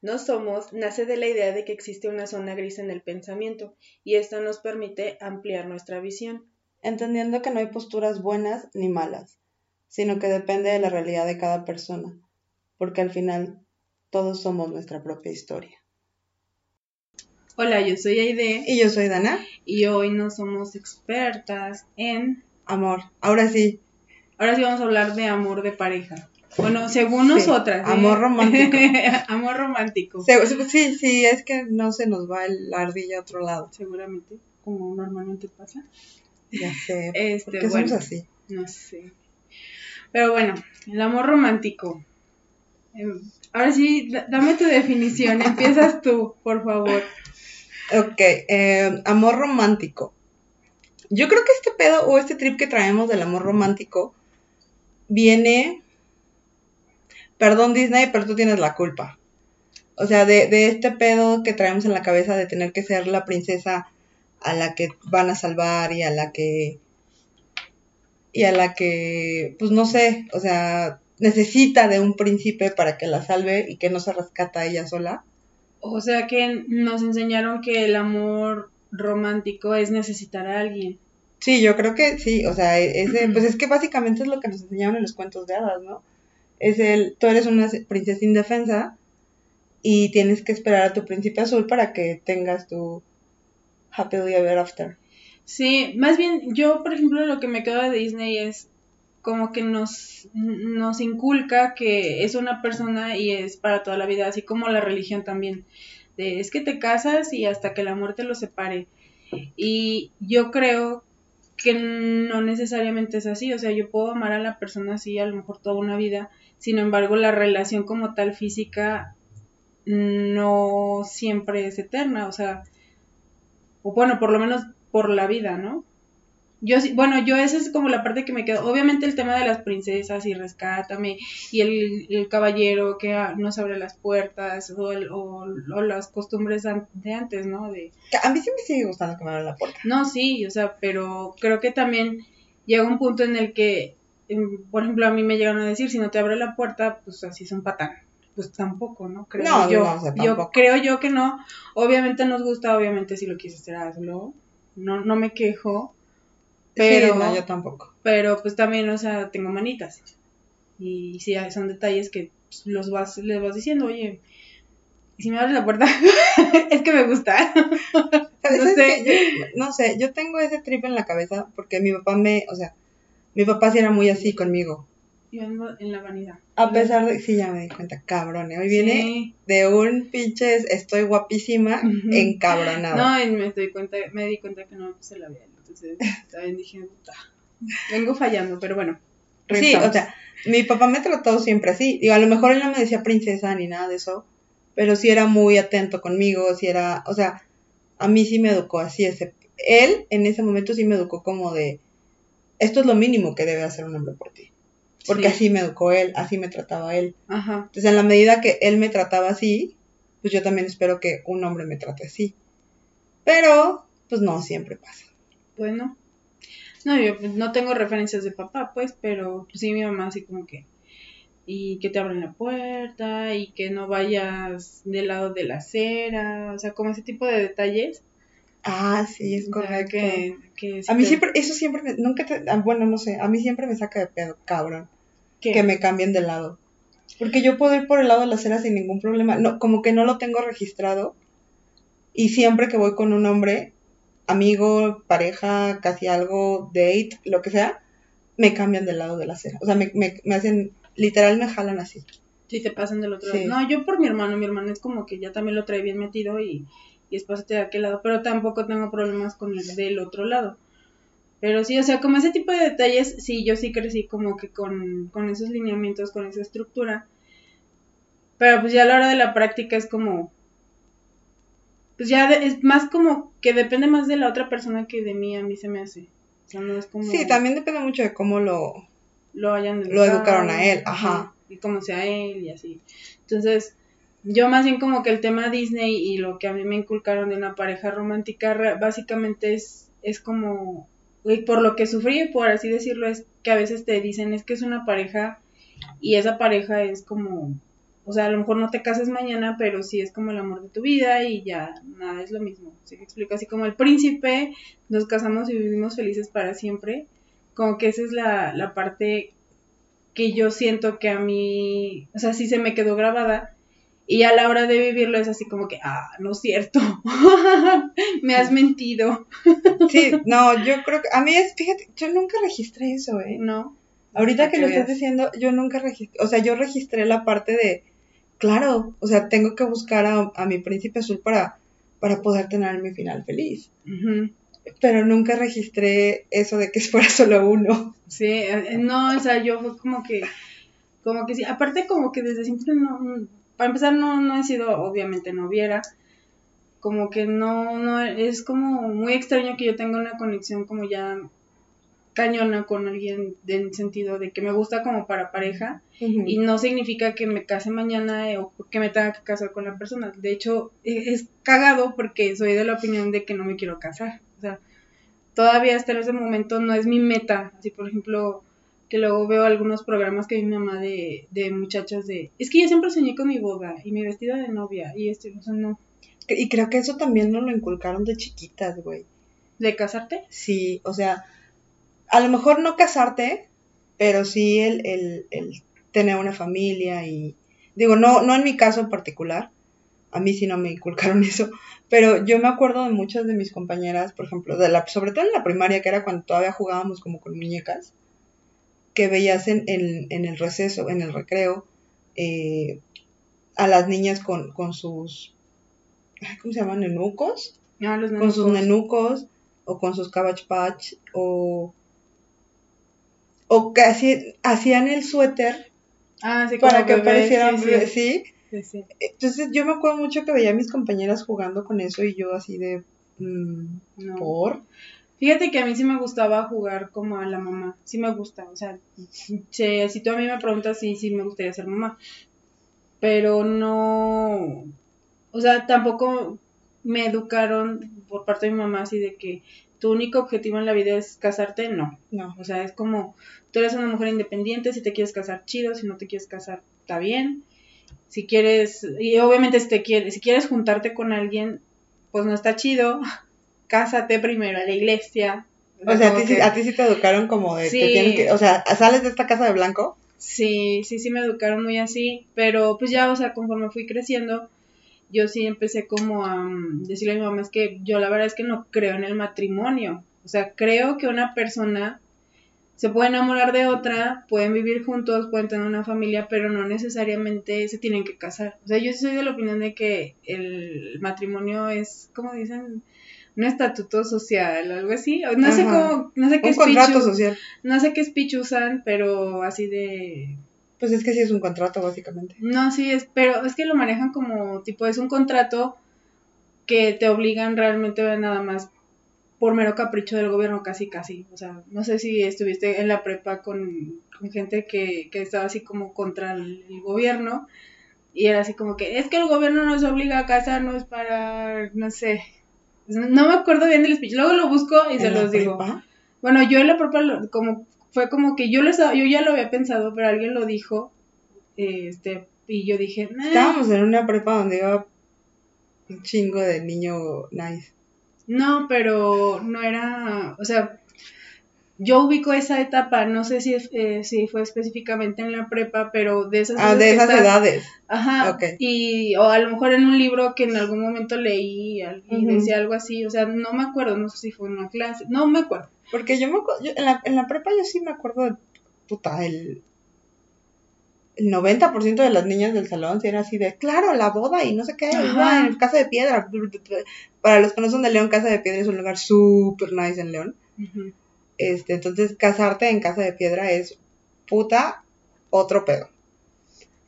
no somos nace de la idea de que existe una zona gris en el pensamiento y esto nos permite ampliar nuestra visión. Entendiendo que no hay posturas buenas ni malas, sino que depende de la realidad de cada persona, porque al final todos somos nuestra propia historia. Hola, yo soy Aide. Y yo soy Dana. Y hoy no somos expertas en... Amor. Ahora sí. Ahora sí vamos a hablar de amor de pareja. Bueno, según nosotras. ¿eh? Amor romántico. amor romántico. Sí, sí, es que no se nos va el ardilla a otro lado. Seguramente, como normalmente pasa. Ya sé. Este, ¿Por qué somos así? No sé. Pero bueno, el amor romántico. Em, ahora sí, dame tu definición. Empiezas tú, por favor. Ok, eh, amor romántico. Yo creo que este pedo o este trip que traemos del amor romántico viene perdón Disney, pero tú tienes la culpa. O sea, de, este pedo que traemos en la cabeza de tener que ser la princesa a la que van a salvar y a la que... Y a la que, pues no sé, o sea, necesita de un príncipe para que la salve y que no se rescata ella sola. O sea que nos enseñaron que el amor romántico es necesitar a alguien. Sí, yo creo que sí, o sea, e-, ese, pues es que básicamente es lo que nos enseñaron en los cuentos de hadas, ¿no? Es el, tú eres una princesa indefensa y tienes que esperar a tu príncipe azul para que tengas tu happily ever after. Sí, más bien yo, por ejemplo, lo que me quedo de Disney es como que nos, nos inculca que es una persona y es para toda la vida, así como la religión también. De, es que te casas y hasta que la muerte los separe. Y yo creo que no necesariamente es así, o sea, yo puedo amar a la persona así a lo mejor toda una vida, sin embargo la relación como tal física no siempre es eterna, o sea, o bueno, por lo menos por la vida, ¿no? Yo bueno, yo esa es como la parte que me quedó. Obviamente el tema de las princesas y rescátame y el, caballero que ah, nos abre las puertas o, o, las costumbres de antes, ¿no? De... A mí sí me sigue gustando que me abran la puerta. No, sí, o sea, pero creo que también llega un punto en el que, por ejemplo, a mí me llegan a decir, si no te abre la puerta, pues así es un patán. Pues tampoco, ¿no? Creo no, yo. No, yo creo yo que no. Obviamente nos gusta, obviamente si lo quieres hacer, hazlo. No, no me quejo pero, no, yo tampoco. Pero pues también, o sea, tengo manitas. Y sí, son detalles que los vas, les vas diciendo, oye, si me abres la puerta, es que me gusta. no sé. Yo, no sé, yo tengo ese trip en la cabeza porque mi papá me, o sea, mi papá sí era muy así conmigo. Yo ando en la vanidad. A pesar de, sí, ya me di cuenta, cabrón, ¿eh? hoy viene de un pinches, estoy guapísima, encabronada. No, y me, estoy cuenta, me di cuenta que no me puse la vida entonces, también dije, vengo fallando, pero bueno. Sí, o sea, mi papá me trató siempre así. Digo, a lo mejor él no me decía princesa ni nada de eso, pero sí era muy atento conmigo, sí era, o sea, a mí sí me educó así. Ese, él en ese momento sí me educó como de, esto es lo mínimo que debe hacer un hombre por ti. Porque así me educó él, así me trataba él. Ajá. Entonces, en la medida que él me trataba así, pues yo también espero que un hombre me trate así. Pero, pues no siempre pasa bueno. No, yo no tengo referencias de papá, pues, pero pues, sí mi mamá así como que y que te abren la puerta y que no vayas del lado de la acera, o sea, como ese tipo de detalles. Ah, sí, es correcto. Que, a mí siempre, eso siempre, me, nunca te, ah, bueno, no sé, a mí siempre me saca de pedo, cabrón, que me cambien de lado. Porque yo puedo ir por el lado de la acera sin ningún problema, no, como que no lo tengo registrado y siempre que voy con un hombre, amigo, pareja, casi algo, date, lo que sea, me cambian del lado de la acera. O sea, me, me, me hacen, literal me jalan así. Sí, te pasan del otro lado. No, yo por mi hermano, mi hermano es como que ya también lo trae bien metido y, y después de aquel lado, pero tampoco tengo problemas con el del otro lado. Pero sí, o sea, como ese tipo de detalles, sí, yo sí crecí como que con, con esos lineamientos, con esa estructura. Pero pues ya a la hora de la práctica es como, pues ya es más como que depende más de la otra persona que de mí, a mí se me hace. O sea, no es como... Sí, también depende mucho de cómo lo... Lo hayan Lo educaron a él, ajá. Y cómo sea él y así. Entonces, yo más bien como que el tema Disney y lo que a mí me inculcaron de una pareja romántica, básicamente es, es como... Por lo que sufrí, por así decirlo, es que a veces te dicen es que es una pareja y esa pareja es como o sea, a lo mejor no te cases mañana, pero sí es como el amor de tu vida y ya nada es lo mismo. ¿Sí me explico? Así como el príncipe, nos casamos y vivimos felices para siempre. Como que esa es la, la parte que yo siento que a mí, o sea, sí se me quedó grabada. Y a la hora de vivirlo es así como que, ah, no es cierto, me has mentido. Sí, no, yo creo que, a mí es, fíjate, yo nunca registré eso, ¿eh? No. Ahorita que que lo estás diciendo, yo nunca registré, o sea, yo registré la parte de, claro, o sea, tengo que buscar a, a mi príncipe azul para, para poder tener mi final feliz. Pero nunca registré eso de que fuera solo uno. Sí, eh, no, o sea, yo fue como que, como que sí, aparte como que desde siempre no, para empezar no, no he sido, obviamente no viera, como que no, no, es como muy extraño que yo tenga una conexión como ya cañona con alguien en el sentido de que me gusta como para pareja y no significa que me case mañana eh, o que me tenga que casar con la persona. De hecho, e- es cagado porque soy de la opinión de que no me quiero casar. O sea, todavía hasta ese momento no es mi meta. Así, por ejemplo, que luego veo algunos programas que vi mi mamá de, de muchachas de... Es que yo siempre soñé con mi boda y mi vestido de novia y este, o sea, no. Y creo que eso también nos lo inculcaron de chiquitas, güey. ¿De casarte? Sí, o sea, a lo mejor no casarte, pero sí el, el, el tener una familia y digo, no, no en mi caso en particular, a mí sí no me inculcaron eso, pero yo me acuerdo de muchas de mis compañeras, por ejemplo, de la, sobre todo en la primaria, que era cuando todavía jugábamos como con muñecas, que veías en, en, en el receso, en el recreo, eh, a las niñas con, con sus, ¿cómo se llaman? Nenucos Ah, los con sus nenucos. o con sus cabbage patch o o que hacían, hacían el suéter Ah, sí, para que parecieran sí, bebés, sí, ¿sí? sí, sí. entonces yo me acuerdo mucho que veía a mis compañeras jugando con eso y yo así de mm, No. por Fíjate que a mí sí me gustaba jugar como a la mamá, sí me gusta, o sea, si, si tú a mí me preguntas, sí, sí me gustaría ser mamá, pero no, o sea, tampoco me educaron por parte de mi mamá así de que tu único objetivo en la vida es casarte, no, no. o sea, es como, tú eres una mujer independiente, si te quieres casar, chido, si no te quieres casar, está bien, si quieres, y obviamente si te quieres, si quieres juntarte con alguien, pues no está chido, cásate primero a la iglesia. o sea a ti, sí- que- a ti sí te educaron como de Sí. tienes que o sea sales de esta casa de blanco Sí, sí, sí me educaron muy así, pero pues ya, o sea, conforme fui creciendo, yo sí empecé como a mm, decirle a mi mamá, es que yo la verdad es que no creo en el matrimonio, o sea, creo que una persona se puede enamorar de otra, pueden vivir juntos, pueden tener una familia, pero no necesariamente se tienen que casar. O sea, yo soy de la opinión de que el matrimonio es, como dicen, un estatuto social, algo así. o No sé cómo, no sé qué un speech contrato us- social no sé qué speech usan, pero así de pues es que sí es un contrato básicamente no, sí, es, pero es que lo manejan como tipo, es un contrato que te obligan realmente nada más por mero capricho del gobierno, casi, casi. O sea, no sé si estuviste en la prepa con, con gente que, que estaba así como contra el, el gobierno y era así como que es que el gobierno nos obliga a casarnos para, no sé. No me acuerdo bien del speech, luego lo busco y se ¿En la los digo. prepa? Bueno, yo en la prepa lo- como fue como que yo lo estaba- yo ya lo había pensado, pero alguien lo dijo, este, y yo dije, "Nah". estábamos en una prepa donde iba un chingo de niño nice no, pero no era, o sea, yo ubico esa etapa, no sé si, eh, si fue específicamente en la prepa, pero de esas ah de esas estás- edades Ajá, Ok. y o a lo mejor en un libro que en algún momento leí y decía algo así, o sea, no me acuerdo, no sé si fue en una clase, no me acuerdo. Porque yo me acuerdo, yo- en, la, en la prepa yo sí me acuerdo de, puta, el, el 90% de las niñas del salón sí era así de, claro, la boda y no sé qué, iba en Casa de Piedra. Para los que no son de León, Casa de Piedra es un lugar súper nice en León. Ujú. Este, entonces, casarte en Casa de Piedra es, puta, otro pedo.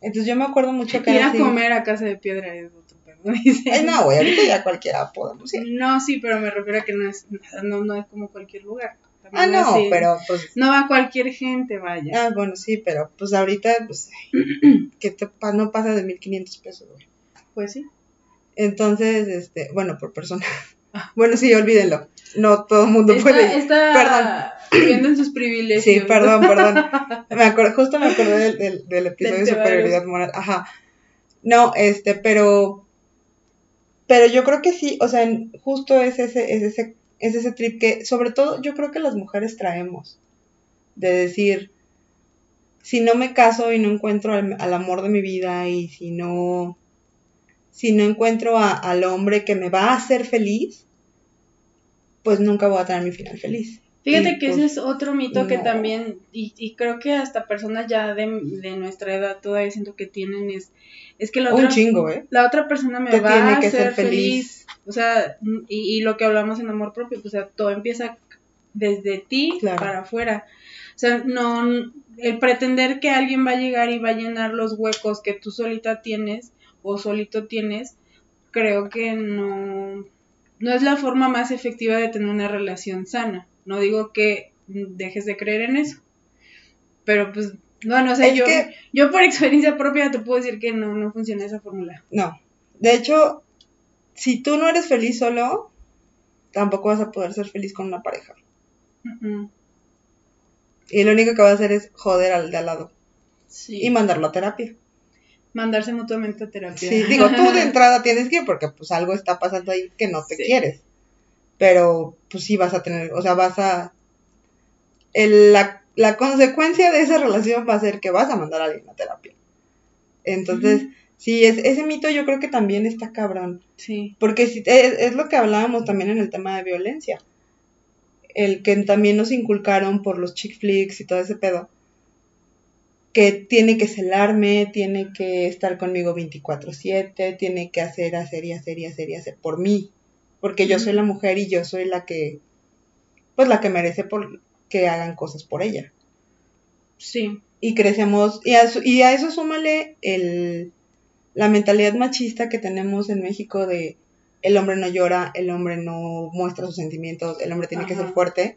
Entonces yo me acuerdo mucho que Ir a comer a casa de piedra es otro pedo. Ay, no, güey, ahorita ya cualquiera podemos ir. No, sí, pero me refiero a que no es, no, no es como cualquier lugar. Ah, También no, así- pero pues No va cualquier gente, vaya. Ah, bueno, sí, pero pues ahorita, pues, que te no pasa de 1500 pesos, güey. Pues sí. Entonces, este, bueno, por persona. Bueno, sí, olvídenlo. No todo el mundo puede Está, ir. está viviendo en sus privilegios. Sí, perdón, perdón. Me acuerdo, justo me acordé del, del, del episodio de superioridad moral. Ajá. No, este, pero, pero yo creo que sí, o sea, justo es ese, es ese, es ese trip que, sobre todo, yo creo que las mujeres traemos, de decir, si no me caso y no encuentro al, amor de mi vida y si no, si no encuentro al hombre que me va a hacer feliz, pues nunca voy a tener mi final feliz. Fíjate que ese pues, es otro mito que también, y, y, creo que hasta personas ya de, nuestra edad todavía siento que tienen, es, es que la otra, ¿eh? la otra persona me va a hacer feliz. O sea, y, y, lo que hablamos en amor propio, o sea, todo empieza desde ti para afuera. O sea, no, el pretender que alguien va a llegar y va a llenar los huecos que tú solita tienes o solito tienes, creo que no, no es la forma más efectiva de tener una relación sana. No digo que dejes de creer en eso. Pero pues, no, no sé, yo, yo por experiencia propia te puedo decir que no, no funciona esa fórmula. No. De hecho, si tú no eres feliz solo, tampoco vas a poder ser feliz con una pareja. Y lo único que va a hacer es joder al de al lado. Sí. Y mandarlo a terapia. Mandarse mutuamente a terapia. Sí, digo, tú de entrada tienes que ir porque pues algo está pasando ahí que no te quieres pero pues sí vas a tener, o sea, vas a... la, la, consecuencia de esa relación va a ser que vas a mandar a alguien a terapia. Entonces, sí, es, ese mito yo creo que también está cabrón. Sí. Porque si, es, lo que hablábamos también en el tema de violencia. El que también nos inculcaron por los chick flicks y todo ese pedo. Que tiene que celarme, tiene que estar conmigo 24/7, tiene que hacer, hacer y hacer y hacer y hacer por mí porque yo soy la mujer y yo soy la que, pues la que merece por que hagan cosas por ella. Sí. Y crecemos, y a, y a eso súmale el, la mentalidad machista que tenemos en México de el hombre no llora, el hombre no muestra sus sentimientos, el hombre tiene que ser fuerte,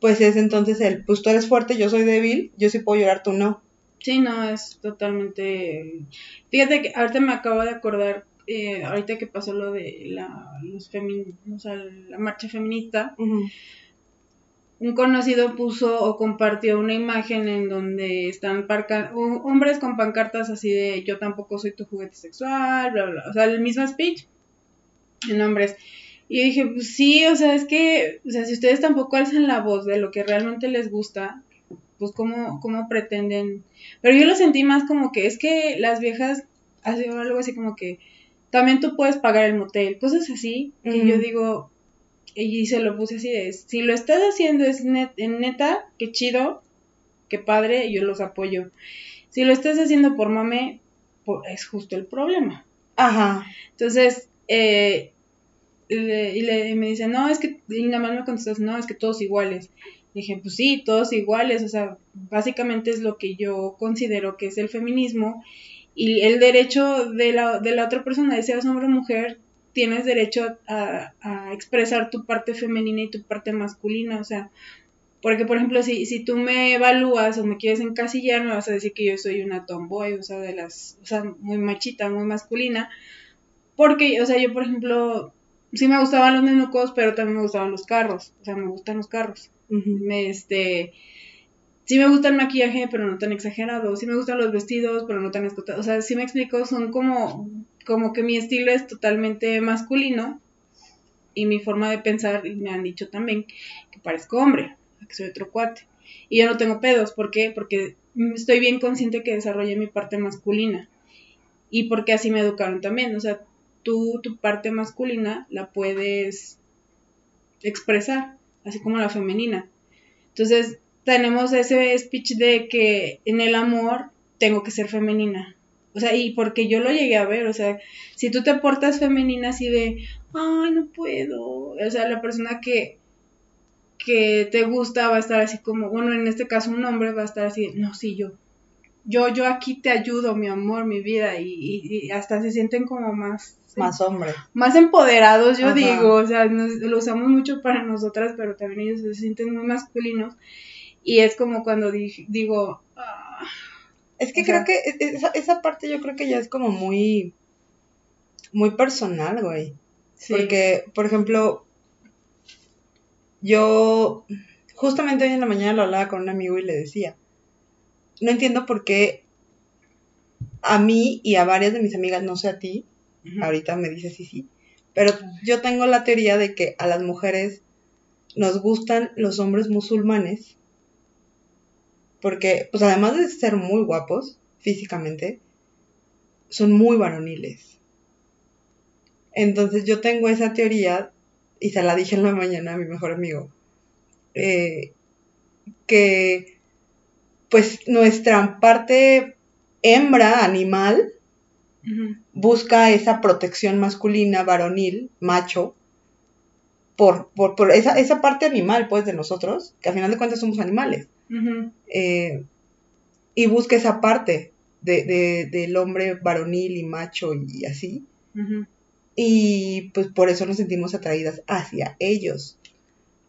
pues es entonces el, pues tú eres fuerte, yo soy débil, yo sí puedo llorar, tú no. Sí, no, es totalmente... Fíjate que ahorita me acabo de acordar eh, ahorita que pasó lo de la, los la marcha feminista, un conocido puso o compartió una imagen en donde están hombres con pancartas así de yo tampoco soy tu juguete sexual, bla, bla, o sea, el mismo speech en hombres. Y yo dije, pues sí, o sea, es que, o sea, si ustedes tampoco alzan la voz de lo que realmente les gusta, pues cómo, cómo pretenden. Pero yo lo sentí más como que es que las viejas hacen algo así como que, también tú puedes pagar el motel, cosas así, que yo digo, y se lo puse así de, si lo estás haciendo es en neta, qué chido, qué padre, yo los apoyo. Si lo estás haciendo por mame, es justo el problema. Ajá. Entonces, eh, y le, me dice, no, es que, y nada más me contestas, no, es que todos iguales. Dije, pues sí, todos iguales, o sea, básicamente es lo que yo considero que es el feminismo y el derecho de la, de la otra persona, seas hombre o mujer, tienes derecho a, expresar tu parte femenina y tu parte masculina, o sea, porque por ejemplo, si, si tú me evalúas o me quieres encasillar, me vas a decir que yo soy una tomboy, o sea, de las, o sea, muy machita, muy masculina, porque, o sea, yo por ejemplo, sí me gustaban los nenucos, pero también me gustaban los carros, o sea, me gustan los carros. Este, sí me gusta el maquillaje, pero no tan exagerado. Sí me gustan los vestidos, pero no tan escotados. O sea, sí me explico, son como, como que mi estilo es totalmente masculino y mi forma de pensar, y me han dicho también que parezco hombre, que soy otro cuate. Y yo no tengo pedos, ¿por qué? Porque estoy bien consciente que desarrollé mi parte masculina. Y porque así me educaron también. O sea, tú tu parte masculina la puedes expresar, así como la femenina. Entonces, tenemos ese speech de que en el amor tengo que ser femenina. O sea, y porque yo lo llegué a ver, o sea, si tú te portas femenina así de, ay, no puedo, o sea, la persona que, que te gusta va a estar así como, bueno, en este caso un hombre va a estar así, no, sí, yo, yo, yo aquí te ayudo, mi amor, mi vida, y, hasta se sienten como más... Más hombres. Más empoderados, yo digo, o sea, lo usamos mucho para nosotras, pero también ellos se sienten muy masculinos. Y es como cuando digo... Ah, es que creo que esa, esa, parte yo creo que ya es como muy... Muy personal, güey. Porque, por ejemplo, yo justamente hoy en la mañana lo hablaba con un amigo y le decía, no entiendo por qué a mí y a varias de mis amigas, no sé a ti, ahorita me dices sí, sí, pero yo tengo la teoría de que a las mujeres nos gustan los hombres musulmanes, porque pues además de ser muy guapos físicamente, son muy varoniles. Entonces yo tengo esa teoría, y se la dije en la mañana a mi mejor amigo, eh, que pues nuestra parte hembra animal busca esa protección masculina, varonil, macho, por, por, esa, esa, parte animal, pues, de nosotros, que al final de cuentas somos animales. Eh, y busca esa parte de, del hombre varonil y macho y así. Y pues por eso nos sentimos atraídas hacia ellos.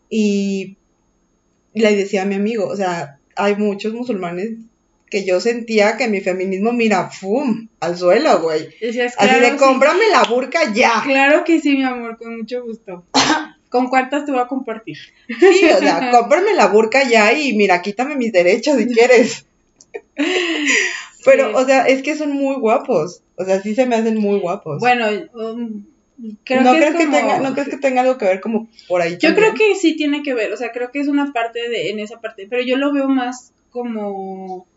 Y le decía a mi amigo, o sea, hay muchos musulmanes que yo sentía que mi feminismo, mira, ¡fum! al suelo, güey. Así de, cómprame la burka ya. Claro que sí, mi amor, con mucho gusto. ¿Con cuántas te voy a compartir? Sí, o sea, cómprame la burka ya y mira, quítame mis derechos si quieres. Pero, o sea, es que son muy guapos. O sea, sí se me hacen muy guapos. Bueno, um, creo ¿No que crees es que tenga, ¿No crees que tenga algo que ver como por ahí? Yo también? creo que sí tiene que ver, o sea, creo que es una parte de, en esa parte, pero yo lo veo más como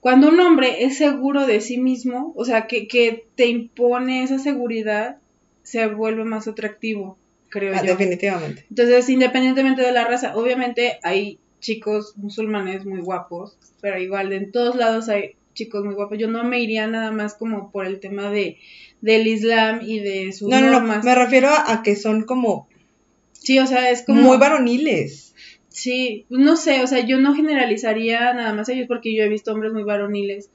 cuando un hombre es seguro de sí mismo, o sea, que, que te impone esa seguridad, se vuelve más atractivo, creo Ah, yo. definitivamente. Entonces, independientemente de la raza, obviamente hay chicos musulmanes muy guapos, pero igual de en todos lados hay chicos muy guapos. Yo no me iría nada más como por el tema de del Islam y de sus No, no, no, normas. me refiero a, que son como, Sí, o sea, es como muy varoniles. Sí, no sé, o sea, yo no generalizaría nada más a ellos porque yo he visto hombres muy varoniles.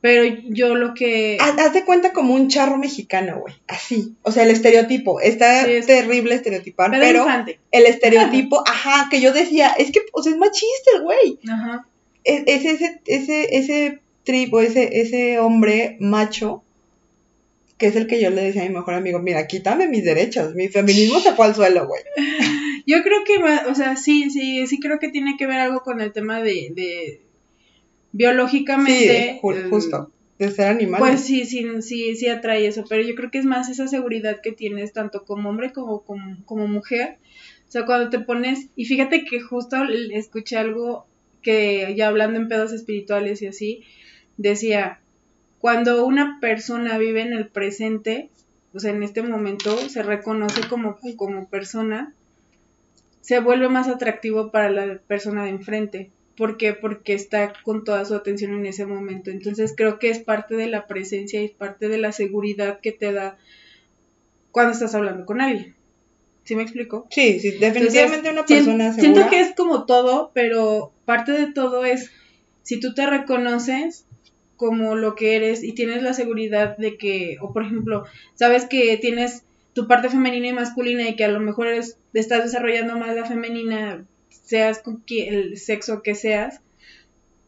Pero yo lo que... Haz, haz de cuenta como un charro mexicano, güey. Así. O sea, el estereotipo. Está Sí, es- terrible estereotipar, Pedro pero Infante. el estereotipo, ajá, que yo decía, es que, o sea, es machista el güey. Ajá. Es, es ese, ese, ese tripo, ese, ese hombre macho, que es el que yo le decía a mi mejor amigo, mira, quítame mis derechos, mi feminismo se fue al suelo, güey. Yo creo que, va- o sea, sí, sí, sí creo que tiene que ver algo con el tema de, de Sí, biológicamente. ju- eh, justo, de ser animales. Pues sí, sí, sí, sí atrae eso, pero yo creo que es más esa seguridad que tienes tanto como hombre como, como, como mujer. O sea, cuando te pones, y fíjate que justo escuché algo que ya hablando en pedos espirituales y así, decía, cuando una persona vive en el presente, o sea, en este momento se reconoce como, como persona, se vuelve más atractivo para la persona de enfrente. ¿Por qué? Porque está con toda su atención en ese momento. Entonces creo que es parte de la presencia y es parte de la seguridad que te da cuando estás hablando con alguien. ¿Sí me explico? Sí, sí, definitivamente Entonces, una persona Siento segura. que es como todo, pero parte de todo es si tú te reconoces como lo que eres y tienes la seguridad de que, o por ejemplo, sabes que tienes tu parte femenina y masculina y que a lo mejor eres, estás desarrollando más la femenina, seas con el sexo que seas,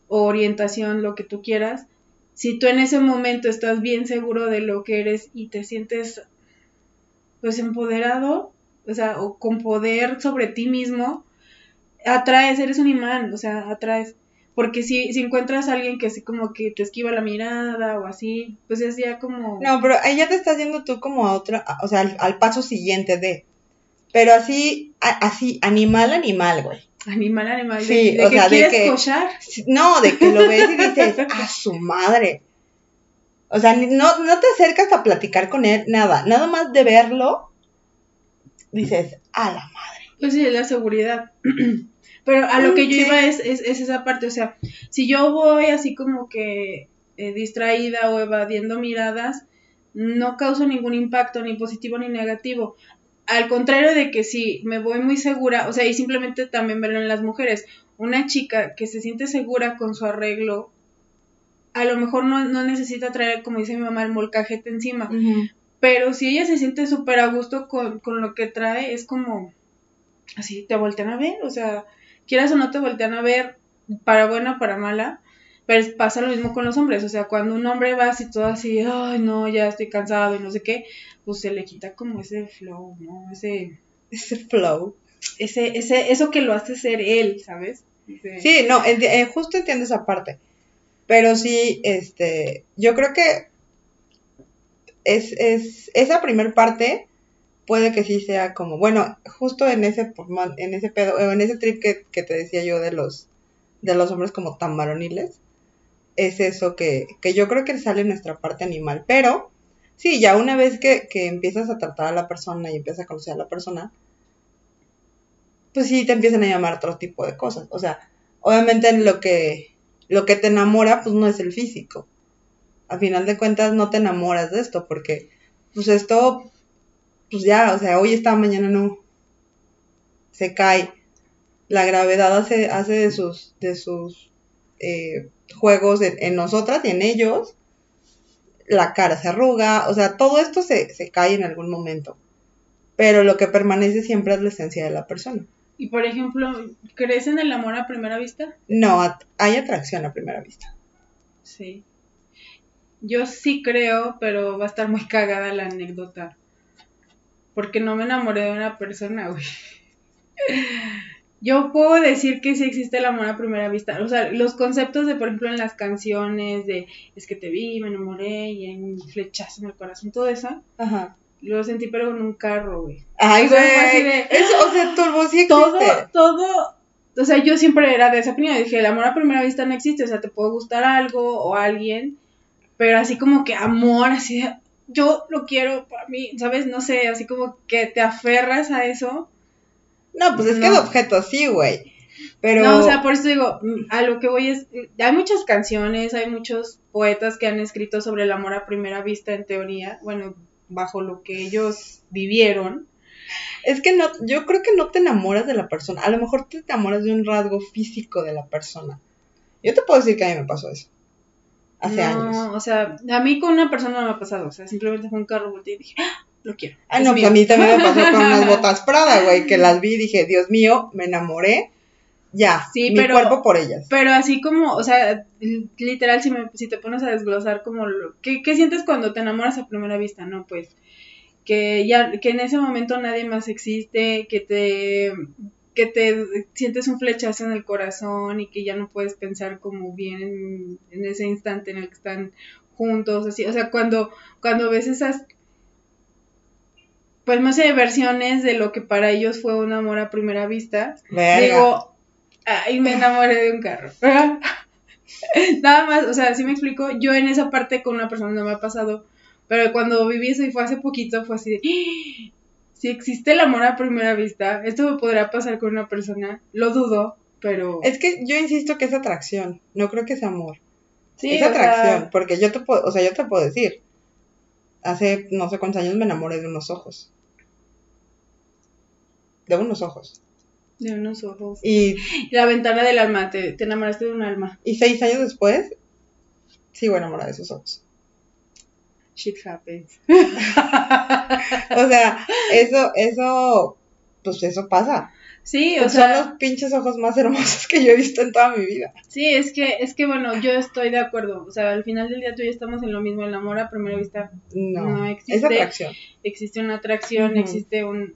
o orientación, lo que tú quieras, si tú en ese momento estás bien seguro de lo que eres y te sientes pues empoderado, o sea, o con poder sobre ti mismo, atraes, eres un imán, o sea, atraes. Porque si, si encuentras a alguien que así como que te esquiva la mirada o así, pues es ya como... No, pero ahí ya te estás yendo tú como a otra, o sea, al, al paso siguiente de. Pero así, a- así, animal, animal, güey. Animal, animal. de- Sí, de, o que sea, de que- cochar. No, de que lo ves y dices, a su madre. O sea, no, no te acercas a platicar con él, nada. Nada más de verlo, dices, a la madre. Pues sí, la seguridad. Pero a lo que yo iba es, es, es esa parte, o sea, si yo voy así como que eh, distraída o evadiendo miradas, no causo ningún impacto, ni positivo ni negativo. Al contrario de que si me voy muy segura, o sea, y simplemente también verlo en las mujeres, una chica que se siente segura con su arreglo, a lo mejor no, no necesita traer, como dice mi mamá, el molcajete encima, pero si ella se siente súper a gusto con, con lo que trae, es como así, te voltean a ver, o sea, quieras o no te voltean a ver, para buena o para mala, pero pasa lo mismo con los hombres, o sea, cuando un hombre va así todo así, ay, no, ya estoy cansado y no sé qué, pues se le quita como ese flow, ¿no? Ese, Ese flow. ese, ese, eso que lo hace ser él, ¿sabes? Ese- Sí, no, eh, justo entiendo esa parte. Pero sí, este, yo creo que es, es esa primer parte puede que sí sea como, bueno, justo en ese, en ese pedo, en ese trip que, que te decía yo de los, de los hombres como tan varoniles, es eso que, que yo creo que sale nuestra parte animal. Pero, sí, ya una vez que, que empiezas a tratar a la persona y empiezas a conocer a la persona, pues sí te empiezan a llamar otro tipo de cosas. O sea, obviamente lo que, lo que te enamora, pues no es el físico. A final de cuentas no te enamoras de esto, porque pues esto, pues ya, o sea, hoy está, mañana no. Se cae. La gravedad hace, hace de sus, de sus eh, juegos en, nosotras y en ellos. La cara se arruga, o sea, todo esto se, se cae en algún momento. Pero lo que permanece siempre es la esencia de la persona. Y por ejemplo, ¿crees en el amor a primera vista? No, hay atracción a primera vista. Sí. Yo sí creo, pero va a estar muy cagada la anécdota. Porque no me enamoré de una persona, güey. Yo puedo decir que sí existe el amor a primera vista. O sea, los conceptos de, por ejemplo, en las canciones de es que te vi, me enamoré y hay un flechazo en el corazón, todo eso. Ajá. Lo sentí, pero con un carro, güey. Ay, güey. o sea, turbo sí existe. Todo, todo. O sea, yo siempre era de esa opinión. Dije, el amor a primera vista no existe. O sea, te puede gustar algo o alguien. Pero así como que amor, así de. Yo lo quiero para mí, ¿sabes? No sé, así como que te aferras a eso. No, pues es que de objeto sí, güey. Pero... No, o sea, por eso digo, a lo que voy es, hay muchas canciones, hay muchos poetas que han escrito sobre el amor a primera vista en teoría, bueno, bajo lo que ellos vivieron. Es que no, yo creo que no te enamoras de la persona. A lo mejor te enamoras de un rasgo físico de la persona. Yo te puedo decir que a mí me pasó eso. Hace años. O sea, a mí con una persona no me ha pasado. O sea, simplemente fue un carro volteé y dije, ¡Ah! lo quiero. Ah, no, pues a mí también me pasó con unas botas Prada, güey, que las vi y dije, Dios mío, me enamoré ya, sí, mi cuerpo por ellas. Pero así como, o sea, literal, si, me, si te pones a desglosar como, lo, ¿qué, ¿qué sientes cuando te enamoras a primera vista? No, pues, que ya, que en ese momento nadie más existe, que te, que te sientes un flechazo en el corazón y que ya no puedes pensar como bien en, ese instante en el que están juntos, así, o sea, cuando, cuando ves esas pues no sé, versiones de lo que para ellos fue un amor a primera vista. Digo, Ay, me enamoré de un carro. Nada más, o sea, si me explico, yo en esa parte con una persona no me ha pasado, pero cuando viví eso y fue hace poquito, fue así de. Si existe el amor a primera vista, esto me podrá pasar con una persona, lo dudo, pero... Es que yo insisto que es atracción, no creo que es amor. Sí, es atracción, porque yo te puedo, o sea, yo te puedo decir, hace no sé cuántos años me enamoré de unos ojos. De unos ojos. De unos ojos. Y la ventana del alma, te, enamoraste de un alma. Y seis años después, sigo enamorada de esos ojos. Shit happens. o sea, eso, eso, pues eso pasa. Sí, o pues sea. Son los pinches ojos más hermosos que yo he visto en toda mi vida. Sí, es que, es que bueno, yo estoy de acuerdo. O sea, al final del día tú y yo estamos en lo mismo. El amor a primera vista no, existe. Es atracción. Existe una atracción, existe un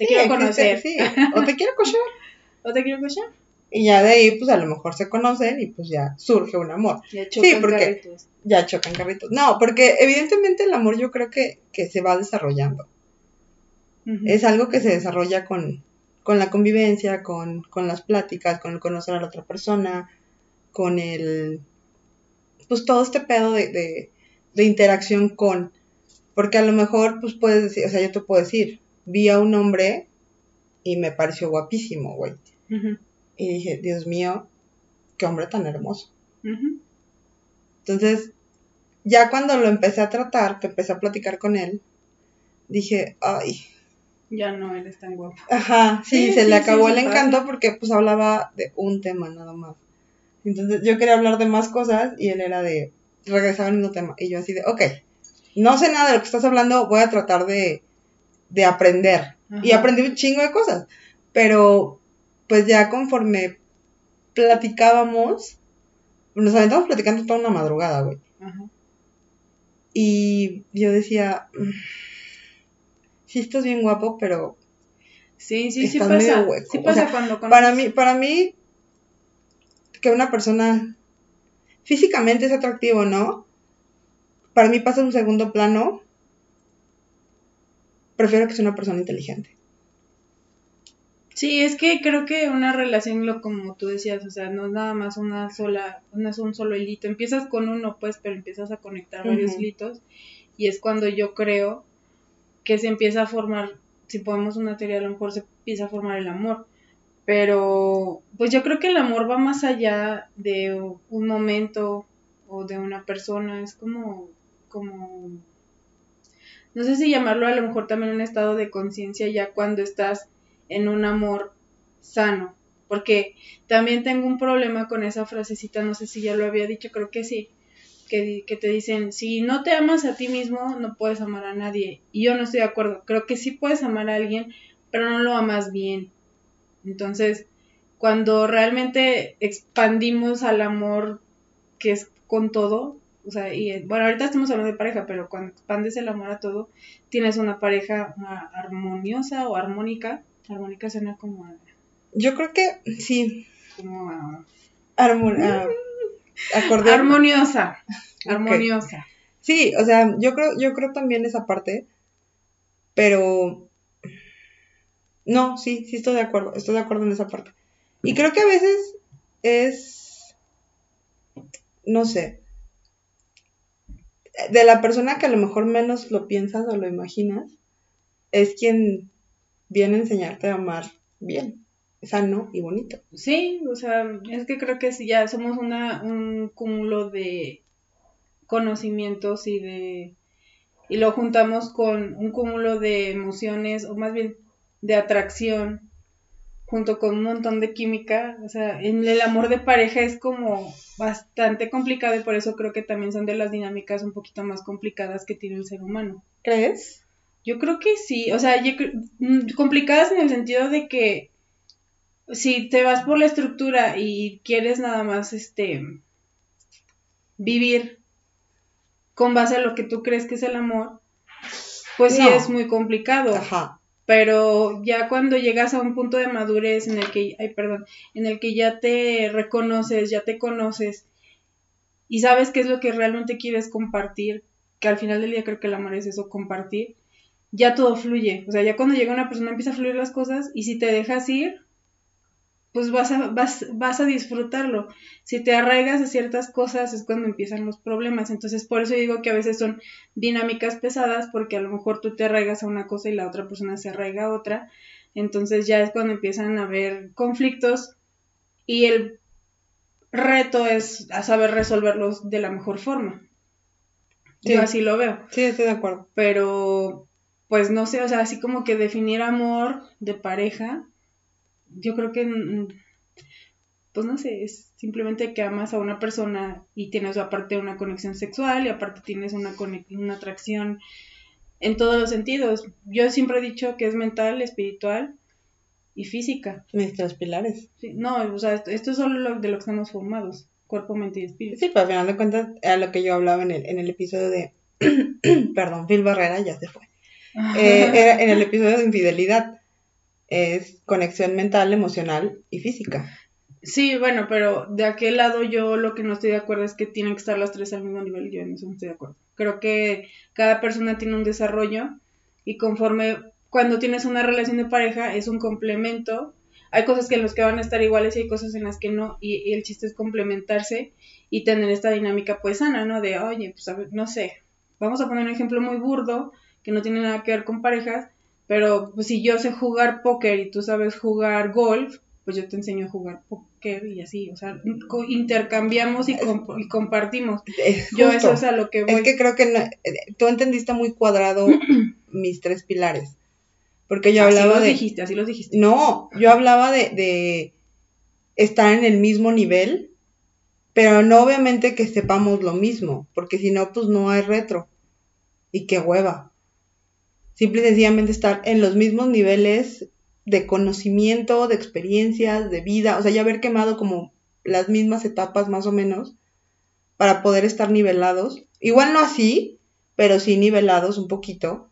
te quiero conocer. Sí, o te quiero cochar. o te quiero cochar. Y ya de ahí, pues a lo mejor se conocen y pues ya surge un amor. Ya chocan sí, porque carritos. Ya chocan carritos. No, porque evidentemente el amor yo creo que, que se va desarrollando. Es algo que se desarrolla con, con la convivencia, con, con, las pláticas, con el conocer a la otra persona, con el. Pues todo este pedo de, de, de interacción con. Porque a lo mejor, pues puedes decir, o sea, yo te puedo decir, vi a un hombre y me pareció guapísimo, güey. Y dije, Dios mío, qué hombre tan hermoso. Entonces, ya cuando lo empecé a tratar, que empecé a platicar con él, dije, ay. Ya no eres tan guapo. Ajá, sí, se le acabó el encanto porque pues hablaba de un tema nada más. Entonces yo quería hablar de más cosas y él era de, regresaba al mismo tema. Y yo así de, ok, no sé nada de lo que estás hablando, voy a tratar de de aprender. Y aprendí un chingo de cosas. Pero, pues ya conforme platicábamos, nos aventamos platicando toda una madrugada, güey. Y yo decía, mm, sí estás bien guapo, pero... Sí, sí, sí pasa. Sí pasa cuando Para mí, para mí, que una persona físicamente es atractivo, ¿no? Para mí pasa en un segundo plano. Prefiero que sea una persona inteligente. Sí, es que creo que una relación, lo como tú decías, o sea, no es nada más una sola, no es un solo hilito. Empiezas con uno, pues, pero empiezas a conectar varios Ujú. hilitos y es cuando yo creo que se empieza a formar, si podemos una teoría, a lo mejor se empieza a formar el amor. Pero, pues yo creo que el amor va más allá de un momento o de una persona, es como, como, no sé si llamarlo a lo mejor también un estado de conciencia ya cuando estás en un amor sano. Porque también tengo un problema con esa frasecita, no sé si ya lo había dicho, creo que sí, que, que te dicen, si no te amas a ti mismo, no puedes amar a nadie. Y yo no estoy de acuerdo, creo que sí puedes amar a alguien, pero no lo amas bien. Entonces, cuando realmente expandimos al amor que es con todo, o sea, y bueno, ahorita estamos hablando de pareja, pero cuando expandes el amor a todo, tienes una pareja armoniosa o armónica. Armónica suena como a- Yo creo que sí. como a- Armo- acordeón. armoniosa, armoniosa. Sí, o sea, yo creo, yo creo también esa parte, pero no, sí, sí estoy de acuerdo, estoy de acuerdo en esa parte. Y creo que a veces es, no sé, de la persona que a lo mejor menos lo piensas o lo imaginas, es quien viene a enseñarte a amar bien, sano y bonito. Sí, o sea, es que creo que sí, ya somos una, un cúmulo de conocimientos y de y lo juntamos con un cúmulo de emociones o más bien de atracción junto con un montón de química, o sea, en el amor de pareja es como bastante complicado y por eso creo que también son de las dinámicas un poquito más complicadas que tiene el ser humano. ¿Crees? Yo creo que sí, o sea, yo mm, complicadas en el sentido de que si te vas por la estructura y quieres nada más este vivir con base a lo que tú crees que es el amor, pues sí es muy complicado. Ajá. Pero ya cuando llegas a un punto de madurez en el que, ay, perdón, en el que ya te reconoces, ya te conoces y sabes qué es lo que realmente quieres compartir, que al final del día creo que el amor es eso, compartir, ya todo fluye. O sea, ya cuando llega una persona empieza a fluir las cosas y si te dejas ir, pues vas a, vas, vas a disfrutarlo. Si te arraigas a ciertas cosas es cuando empiezan los problemas. Entonces, por eso digo que a veces son dinámicas pesadas porque a lo mejor tú te arraigas a una cosa y la otra persona se arraiga a otra. Entonces ya es cuando empiezan a haber conflictos y el reto es a saber resolverlos de la mejor forma. Sí. Yo así lo veo. Sí, estoy de acuerdo. Pero, pues no sé, o sea, así como que definir amor de pareja, yo creo que, mm, pues no sé, es simplemente que amas a una persona y tienes aparte una conexión sexual y aparte tienes una, una atracción en todos los sentidos. Yo siempre he dicho que es mental, espiritual y física. Mis tres pilares. Sí, No, o sea, esto, esto es solo lo, de lo que estamos formados, cuerpo, mente y espíritu. Sí, pero al final de cuentas era lo que yo hablaba en el, en el episodio de... Perdón, Phil Barrera ya se fue. Eh, era en el episodio de infidelidad. Es conexión mental, emocional y física. Sí, bueno, pero de aquel lado yo lo que no estoy de acuerdo es que tienen que estar las tres al mismo nivel yo en eso no estoy de acuerdo. Creo que cada persona tiene un desarrollo y conforme cuando tienes una relación de pareja es un complemento. Hay cosas que en las que van a estar iguales y hay cosas en las que no y, y el chiste es complementarse y tener esta dinámica pues sana, ¿no? De, oye, pues a ver, no sé, vamos a poner un ejemplo muy burdo que no tiene nada que ver con parejas, pero pues si yo sé jugar póker y tú sabes jugar golf, pues yo te enseño a jugar póker y así, o sea, intercambiamos y, comp- y compartimos. Es Yo eso es a lo que voy. Es que creo que no- eh, tú entendiste muy cuadrado mis tres pilares. Porque yo así hablaba los de... dijiste, así los dijiste. No, yo hablaba de, de estar en el mismo nivel, pero no obviamente que sepamos lo mismo, porque si no, pues no hay retro. Y qué hueva. Simple y sencillamente estar en los mismos niveles de conocimiento, de experiencias, de vida, o sea, ya haber quemado como las mismas etapas más o menos para poder estar nivelados. Igual no así, pero sí nivelados un poquito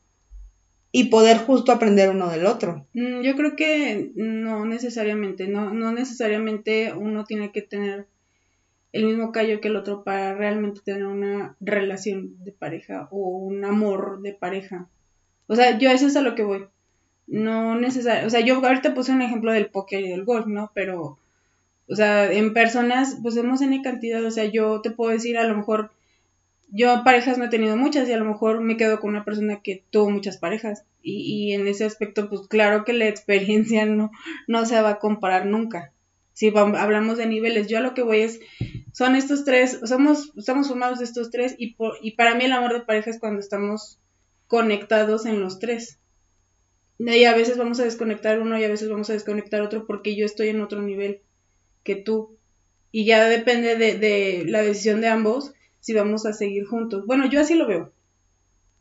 y poder justo aprender uno del otro. Mm, Yo creo que no necesariamente, no, no necesariamente uno tiene que tener el mismo callo que el otro para realmente tener una relación de pareja o un amor de pareja. O sea, yo eso es a lo que voy. No necesario, o sea, yo ahorita puse un ejemplo del póker y del golf, ¿no? Pero, o sea, en personas, pues hemos en cantidad, o sea, yo te puedo decir a lo mejor yo parejas no he tenido muchas y a lo mejor me quedo con una persona que tuvo muchas parejas y, y, en ese aspecto pues claro que la experiencia no, no se va a comparar nunca. Si hablamos de niveles, yo a lo que voy es, son estos tres, somos, estamos formados de estos tres y, por, y para mí el amor de pareja es cuando estamos conectados en los tres. Y a veces vamos a desconectar uno y a veces vamos a desconectar otro porque yo estoy en otro nivel que tú. Y ya depende de, la decisión de ambos si vamos a seguir juntos. Bueno, yo así lo veo.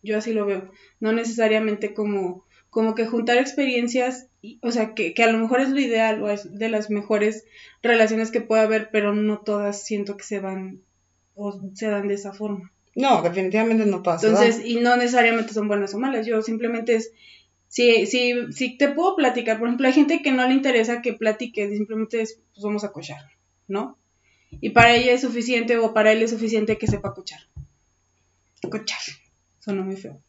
Yo así lo veo. No necesariamente como, como que juntar experiencias, o sea, que, que a lo mejor es lo ideal o es de las mejores relaciones que puede haber, pero no todas siento que se van o se dan de esa forma. No, definitivamente no pasa. Entonces, y no necesariamente son buenas o malas. Yo simplemente es, si, si, si te puedo platicar, por ejemplo, hay gente que no le interesa que platique, simplemente es, pues vamos a cochar, ¿no? Y para ella es suficiente o para él es suficiente que sepa cochar. Cochar. Suena muy feo.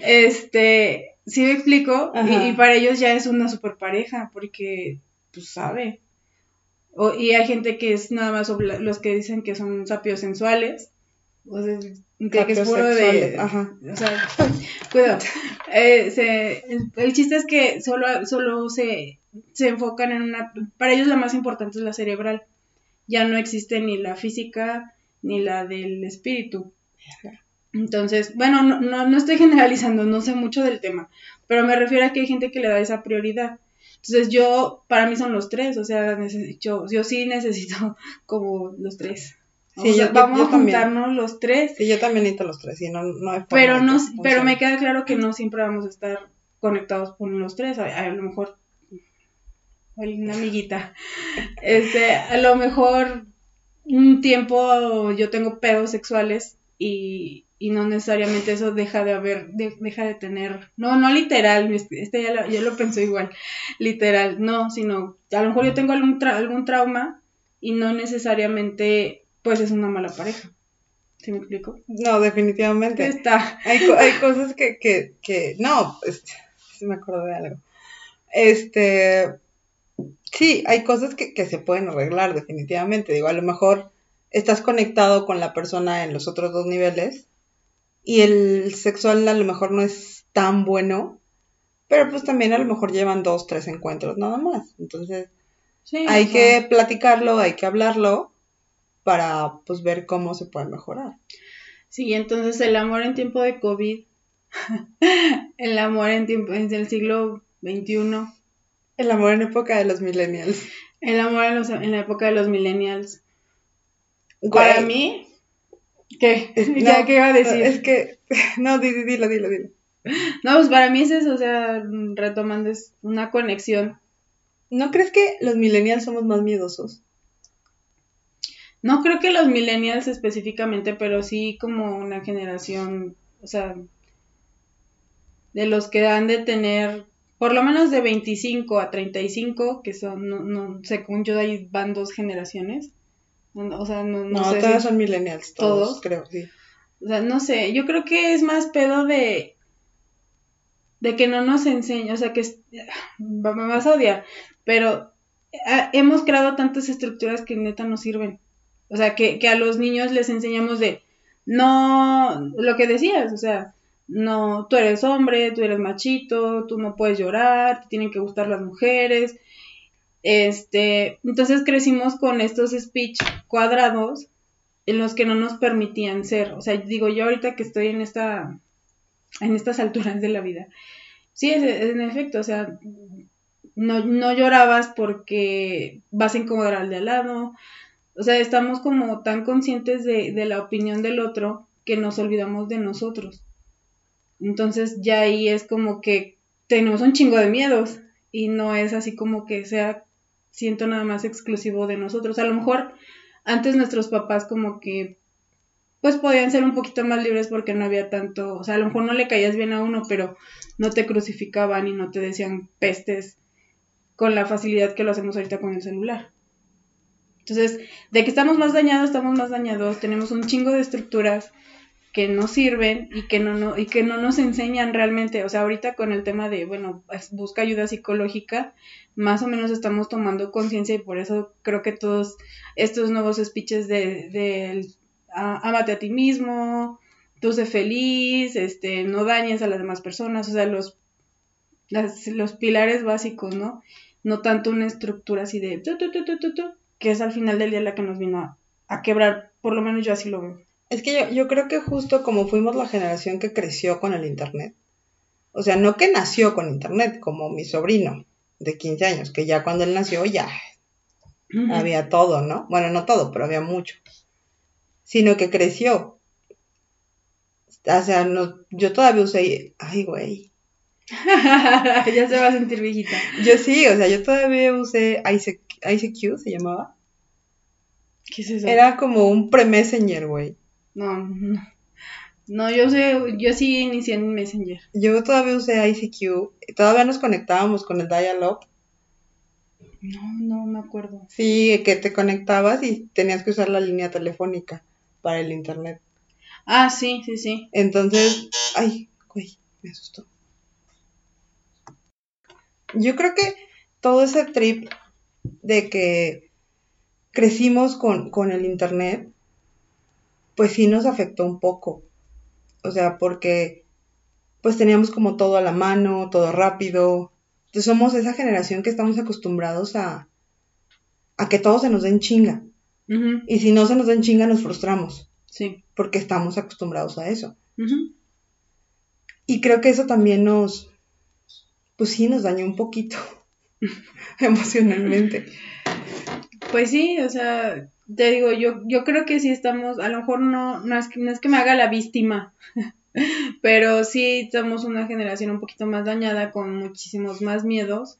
Este, sí me explico. Y, para ellos ya es una super pareja porque, pues, sabe. O, y hay gente que es nada más los que dicen que son sapios sensuales. O sea, que, es puro de. Ajá. O sea, cuidado. Eh, el chiste es que solo, solo se, se enfocan en una. Para ellos la más importante es la cerebral ya no existe ni la física ni la del espíritu. Entonces, bueno, no, no, estoy generalizando, no sé mucho del tema, pero me refiero a que hay gente que le da esa prioridad. Entonces yo, para mí son los tres, o sea, yo, yo sí necesito como los tres. Sí, vamos a juntarnos los tres. Sí, yo también necesito los tres, y no, no Pero, no, pero me queda claro que no siempre vamos a estar conectados con los tres, a lo mejor una amiguita. Este, a lo mejor un tiempo yo tengo pedos sexuales y, y no necesariamente eso deja de haber, deja de tener, no, no literal, este ya lo, ya lo pensó igual, literal, no, sino a lo mejor yo tengo algún, algún trauma y no necesariamente pues es una mala pareja. ¿Sí me explico? No, definitivamente. Está. Hay, hay cosas que, que, que, no, este, me acuerdo de algo. Este, Sí, hay cosas que, se pueden arreglar definitivamente. Digo, a lo mejor estás conectado con la persona en los otros dos niveles y el sexual a lo mejor no es tan bueno, pero pues también a lo mejor llevan dos, tres encuentros nada más. Entonces, hay que platicarlo, hay que hablarlo para pues ver cómo se puede mejorar. Sí, entonces el amor en tiempo de COVID, el amor en tiempo en el siglo XXI el amor en época de los millennials. El amor en, en la época de los millennials. Para mí, ¿qué? ¿Ya qué iba a decir? es que, no, dilo, dilo, dilo, dilo. No, pues para mí es eso, o sea, retomando, es una conexión. ¿No crees que los millennials somos más miedosos? No creo que los millennials específicamente, pero sí como una generación, o sea, de los que han de tener por lo menos de 25 a 35, que son, no, no, según yo ahí van dos generaciones. O sea, no, no, no todos son millennials, todos, creo, sí. O sea, no sé, yo creo que es más pedo de de que no nos enseña, o sea, que me vas a odiar, pero ah, hemos creado tantas estructuras que neta no sirven. O sea, que, que a los niños les enseñamos de, no, lo que decías, o sea, no, tú eres hombre, tú eres machito, tú no puedes llorar, te tienen que gustar las mujeres. Este, entonces crecimos con estos speech cuadrados en los que no nos permitían ser. O sea, digo, yo ahorita que estoy en esta, en estas alturas de la vida, sí, es, en efecto, o sea, no, no llorabas porque vas a incomodar al de al lado. O sea, estamos como tan conscientes de, de la opinión del otro que nos olvidamos de nosotros. Entonces ya ahí es como que tenemos un chingo de miedos y no es así como que sea, siento nada más exclusivo de nosotros. A lo mejor antes nuestros papás como que pues podían ser un poquito más libres porque no había tanto, o sea, a lo mejor no le caías bien a uno, pero no te crucificaban y no te decían pestes con la facilidad que lo hacemos ahorita con el celular. Entonces, de que estamos más dañados, estamos más dañados, tenemos un chingo de estructuras que no sirven y que no, no, y que no nos enseñan realmente. O sea, ahorita con el tema de, bueno, busca ayuda psicológica, más o menos estamos tomando conciencia y por eso creo que todos estos nuevos speeches de, de amate a ti mismo, tú sé feliz, este, no dañes a las demás personas, o sea, los, los pilares básicos, ¿no? No tanto una estructura así de tu, tu, tu, que es al final del día la que nos vino a, a quebrar, por lo menos yo así lo veo. Es que yo, yo creo que justo como fuimos la generación que creció con el Internet, o sea, no que nació con Internet, como mi sobrino de 15 años, que ya cuando él nació ya había todo, ¿no? Bueno, no todo, pero había mucho. Sino que creció. O sea, no, yo todavía usé... Ay, güey. ya se va a sentir viejita. Yo sí, o sea, yo todavía usé ICQ, se llamaba. ¿Qué es eso? Era como un pre-messenger, güey. No, no. No, yo sé, yo sí inicié en Messenger. Yo todavía usé ICQ, todavía nos conectábamos con el dial-up. No, no me acuerdo. Sí, que te conectabas y tenías que usar la línea telefónica para el internet. Ah, sí, sí, sí. Entonces, ay, güey, me asustó. Yo creo que todo ese trip de que crecimos con, con el internet pues sí nos afectó un poco. O sea, porque pues teníamos como todo a la mano, todo rápido. Entonces somos esa generación que estamos acostumbrados a, a que todo se nos den chinga. Y si no se nos den chinga, nos frustramos. Sí. Porque estamos acostumbrados a eso. Y creo que eso también nos, pues sí, nos dañó un poquito emocionalmente. Pues sí, o sea, te digo, yo, yo creo que sí estamos, a lo mejor no, no es, que, no es que me haga la víctima, pero sí somos una generación un poquito más dañada, con muchísimos más miedos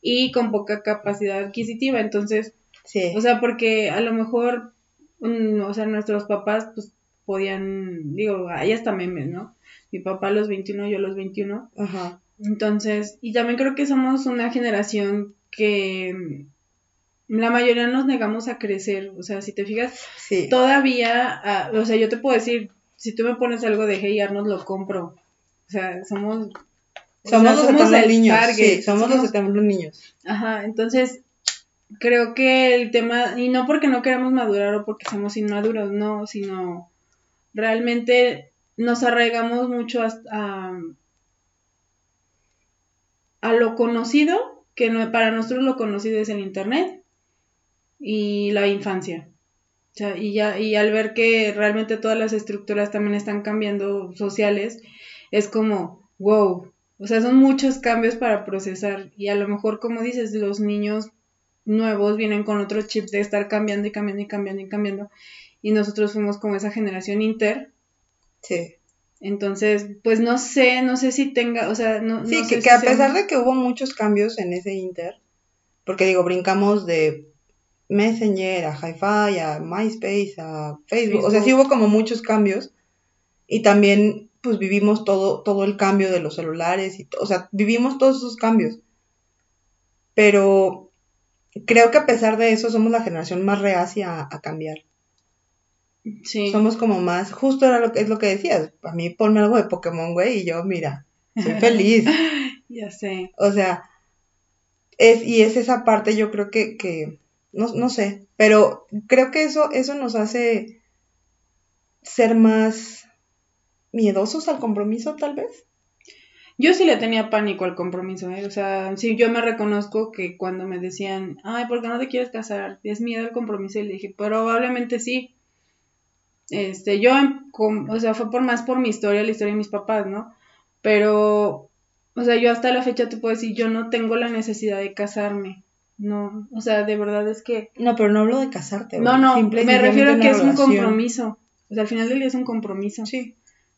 y con poca capacidad adquisitiva. Entonces, sí. o sea, porque a lo mejor, o sea, nuestros papás, pues podían, digo, ahí hasta memes, ¿no? Mi papá a los 21, yo a los 21. Ajá. Entonces, y también creo que somos una generación que la mayoría nos negamos a crecer. O sea, si te fijas, todavía, ah, o sea, yo te puedo decir, si tú me pones algo de Hey Arnold, lo compro. O sea, somos... Somos los niños. Sí, somos, los los niños. Ajá, entonces creo que el tema, y no porque no queramos madurar o porque somos inmaduros, no, sino realmente nos arraigamos mucho a, a lo conocido, que para nosotros lo conocido es el Internet, y la infancia. Y, ya, y al ver que realmente todas las estructuras también están cambiando sociales, es como, wow, o sea, son muchos cambios para procesar y a lo mejor, como dices, los niños nuevos vienen con otros chips de estar cambiando y cambiando y cambiando y cambiando y nosotros fuimos como esa generación inter. Sí. Entonces, pues no sé, no sé si tenga, o sea, no, sí, no que, sé que a pesar de que hubo muchos cambios en ese inter, porque digo, brincamos de Messenger, a Hi-Fi, a MySpace, a Facebook. O sea, sí hubo como muchos cambios. Y también, pues vivimos todo, todo el cambio de los celulares. Y o sea, vivimos todos esos cambios. Pero creo que a pesar de eso, somos la generación más reacia a, cambiar. Sí. Somos como más, justo era lo que es lo que decías. A mí ponme algo de Pokémon, güey, y yo, mira, soy feliz. ya sé. O sea, es, y es esa parte, yo creo que, que no, no sé, pero creo que eso, eso nos hace ser más miedosos al compromiso, tal vez. Yo sí le tenía pánico al compromiso, ¿eh? o sea, sí, yo me reconozco que cuando me decían, ay, ¿por qué no te quieres casar? Es miedo al compromiso, y le dije, probablemente sí. Este, yo, o sea, fue por más por mi historia, la historia de mis papás, ¿no? Pero, o sea, yo hasta la fecha te puedo decir, yo no tengo la necesidad de casarme. No, o sea, de verdad es que... No, pero no hablo de casarte. No, no, me refiero a que es un compromiso. O sea, al final del día es un compromiso. Sí.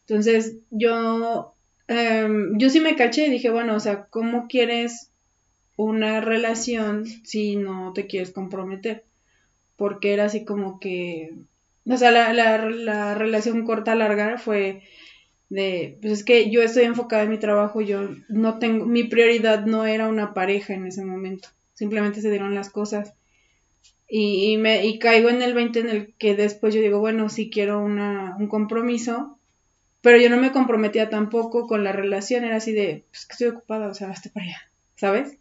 Entonces, yo, em, yo sí me caché y dije, bueno, o sea, ¿cómo quieres una relación si no te quieres comprometer? Porque era así como que... O sea, la, la, la relación corta, larga fue de, pues es que yo estoy enfocada en mi trabajo, yo no tengo, mi prioridad no era una pareja en ese momento simplemente se dieron las cosas. Y, me, y caigo en el 20 en el que después yo digo, bueno, sí quiero una, un compromiso, pero yo no me comprometía tampoco con la relación, era así de, pues que estoy ocupada, o sea, hazte para allá, ¿sabes?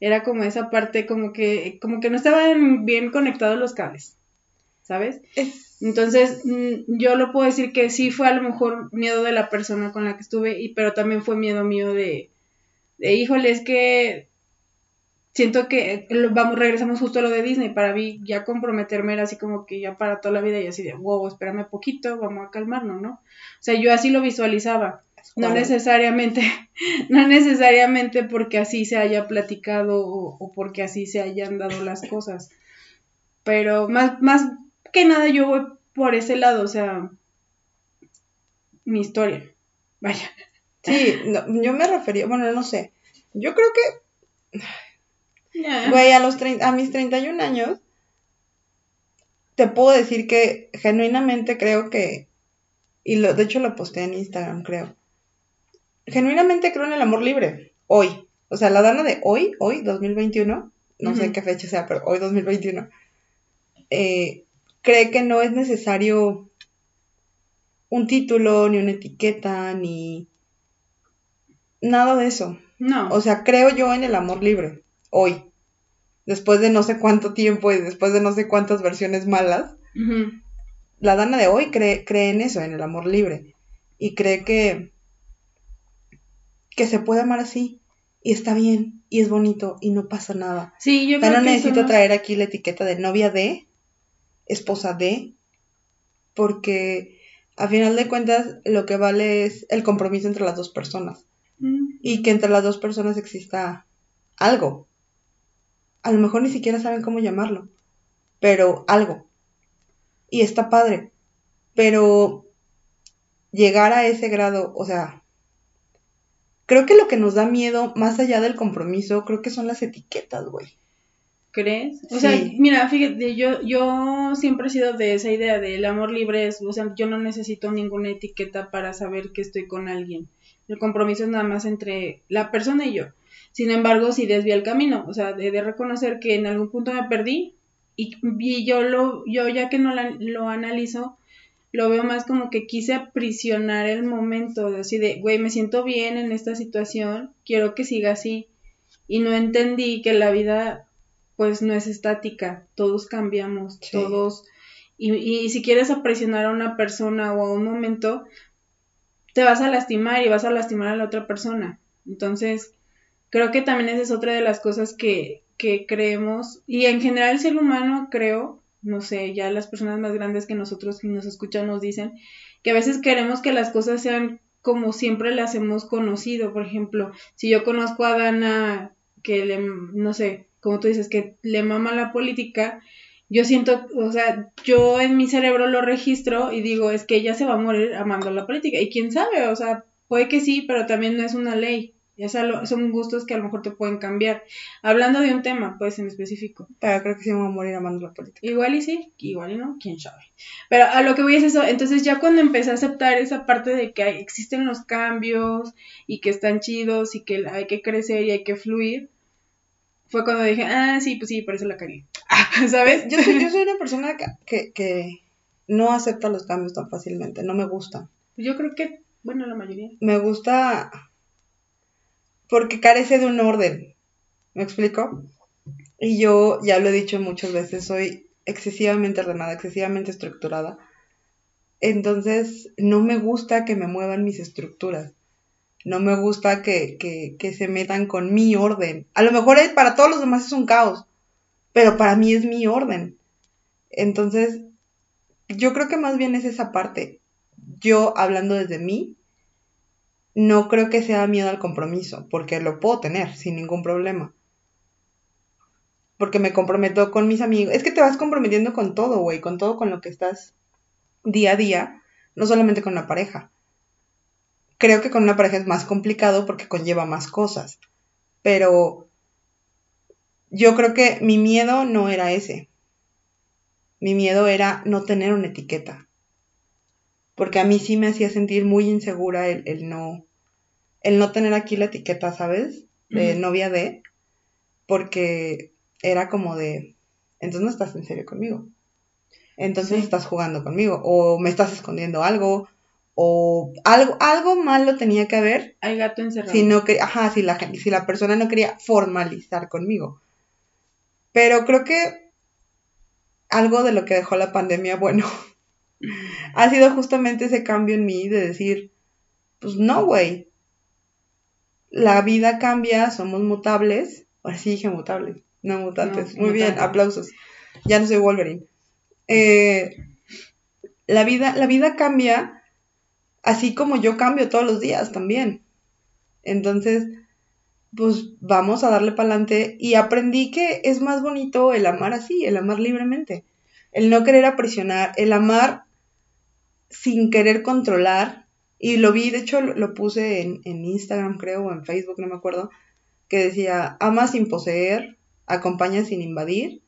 Era como esa parte, como que, como que no estaban bien conectados los cables, ¿sabes? Entonces, mm, yo lo puedo decir que sí fue a lo mejor miedo de la persona con la que estuve, y, pero también fue miedo mío de, de híjole, es que siento que vamos, regresamos justo a lo de Disney, para mí ya comprometerme era así como que ya para toda la vida y así de, wow, espérame poquito, vamos a calmarnos, ¿no? O sea, yo así lo visualizaba, no necesariamente, no necesariamente porque así se haya platicado o, o, porque así se hayan dado las cosas, pero más, más que nada yo voy por ese lado, o sea, mi historia, vaya. Sí, yo me refería, bueno, no sé, yo creo que Güey, a, los a mis 31 años, te puedo decir que genuinamente creo que, y lo, de hecho lo posté en Instagram, creo. Genuinamente creo en el amor libre, hoy. O sea, la dana de hoy, hoy, 2021, no sé qué fecha sea, pero hoy 2021, eh, cree que no es necesario un título, ni una etiqueta, ni nada de eso. No. O sea, creo yo en el amor libre hoy, después de no sé cuánto tiempo y después de no sé cuántas versiones malas, la Dana de hoy cree, cree en eso, en el amor libre, y cree que, que se puede amar así, y está bien, y es bonito, y no pasa nada. Sí, yo creo no necesito traer aquí la etiqueta de novia de, esposa de, porque a final de cuentas lo que vale es el compromiso entre las dos personas. Y que entre las dos personas exista algo a lo mejor ni siquiera saben cómo llamarlo, pero algo. Y está padre. Pero llegar a ese grado, o sea, creo que lo que nos da miedo, más allá del compromiso, creo que son las etiquetas, güey. ¿Crees? O sea, mira, fíjate, yo, yo siempre he sido de esa idea del amor libre, es, o sea, yo no necesito ninguna etiqueta para saber que estoy con alguien. El compromiso es nada más entre la persona y yo. Sin embargo, sí desvié el camino, o sea, de, reconocer que en algún punto me perdí y, yo lo, yo ya que no lo analizo, lo veo más como que quise aprisionar el momento, de así de, güey, me siento bien en esta situación, quiero que siga así. Y no entendí que la vida, pues, no es estática, todos cambiamos, todos... Y, y si quieres aprisionar a una persona o a un momento, te vas a lastimar y vas a lastimar a la otra persona. Entonces, creo que también esa es otra de las cosas que, que creemos, y en general el ser humano creo, no sé, ya las personas más grandes que nosotros y nos escuchan nos dicen, que a veces queremos que las cosas sean como siempre las hemos conocido. Por ejemplo, si yo conozco a Dana que le, no sé, como tú dices, que le mama la política, yo siento, o sea, yo en mi cerebro lo registro y digo, es que ella se va a morir amando la política. Y quién sabe, o sea, puede que sí, pero también no es una ley. Ya son gustos que a lo mejor te pueden cambiar. Hablando de un tema, pues en específico. Pero creo que sí me voy a morir amando la política. Igual y sí, igual y no, quién sabe. Pero a lo que voy es eso. Entonces ya cuando empecé a aceptar esa parte de que existen los cambios y que están chidos y que hay que crecer y hay que fluir, fue cuando dije, ah, sí, pues sí, por eso la cagué. ¿Sabes? Yo soy, yo soy una persona que, que no acepta los cambios tan fácilmente, no me gusta. Yo creo que, bueno, la mayoría. Me gusta porque carece de un orden. ¿Me explico? Y yo ya lo he dicho muchas veces, soy excesivamente ordenada, excesivamente estructurada. Entonces, no me gusta que me muevan mis estructuras. No me gusta que, que, se metan con mi orden. A lo mejor es, para todos los demás es un caos, pero para mí es mi orden. Entonces, yo creo que más bien es esa parte. Yo hablando desde mí, no creo que sea miedo al compromiso, porque lo puedo tener sin ningún problema. Porque me comprometo con mis amigos. Es que te vas comprometiendo con todo, güey, con todo con lo que estás día a día, no solamente con la pareja. Creo que con una pareja es más complicado porque conlleva más cosas. Pero yo creo que mi miedo no era ese. Mi miedo era no tener una etiqueta porque a mí sí me hacía sentir muy insegura el, no, el no tener aquí la etiqueta, ¿sabes? De novia de, porque era como de, entonces no estás en serio conmigo. Entonces estás jugando conmigo o me estás escondiendo algo o algo, algo malo tenía que haber. Hay gato encerrado. Si no ajá, si la, si la persona no quería formalizar conmigo. Pero creo que algo de lo que dejó la pandemia, bueno, ha sido justamente ese cambio en mí de decir, pues no, güey. La vida cambia, somos mutables. Ahora sí dije mutables, no mutantes. Muy bien, aplausos. Ya no soy Wolverine. Eh, la, vida, la vida cambia así como yo cambio todos los días también. Entonces, pues vamos a darle para adelante y aprendí que es más bonito el amar así, el amar libremente, el no querer aprisionar, el amar sin querer controlar. Y lo vi, de hecho lo, puse en, en, Instagram creo, o en Facebook, no me acuerdo, que decía, ama sin poseer, acompaña sin invadir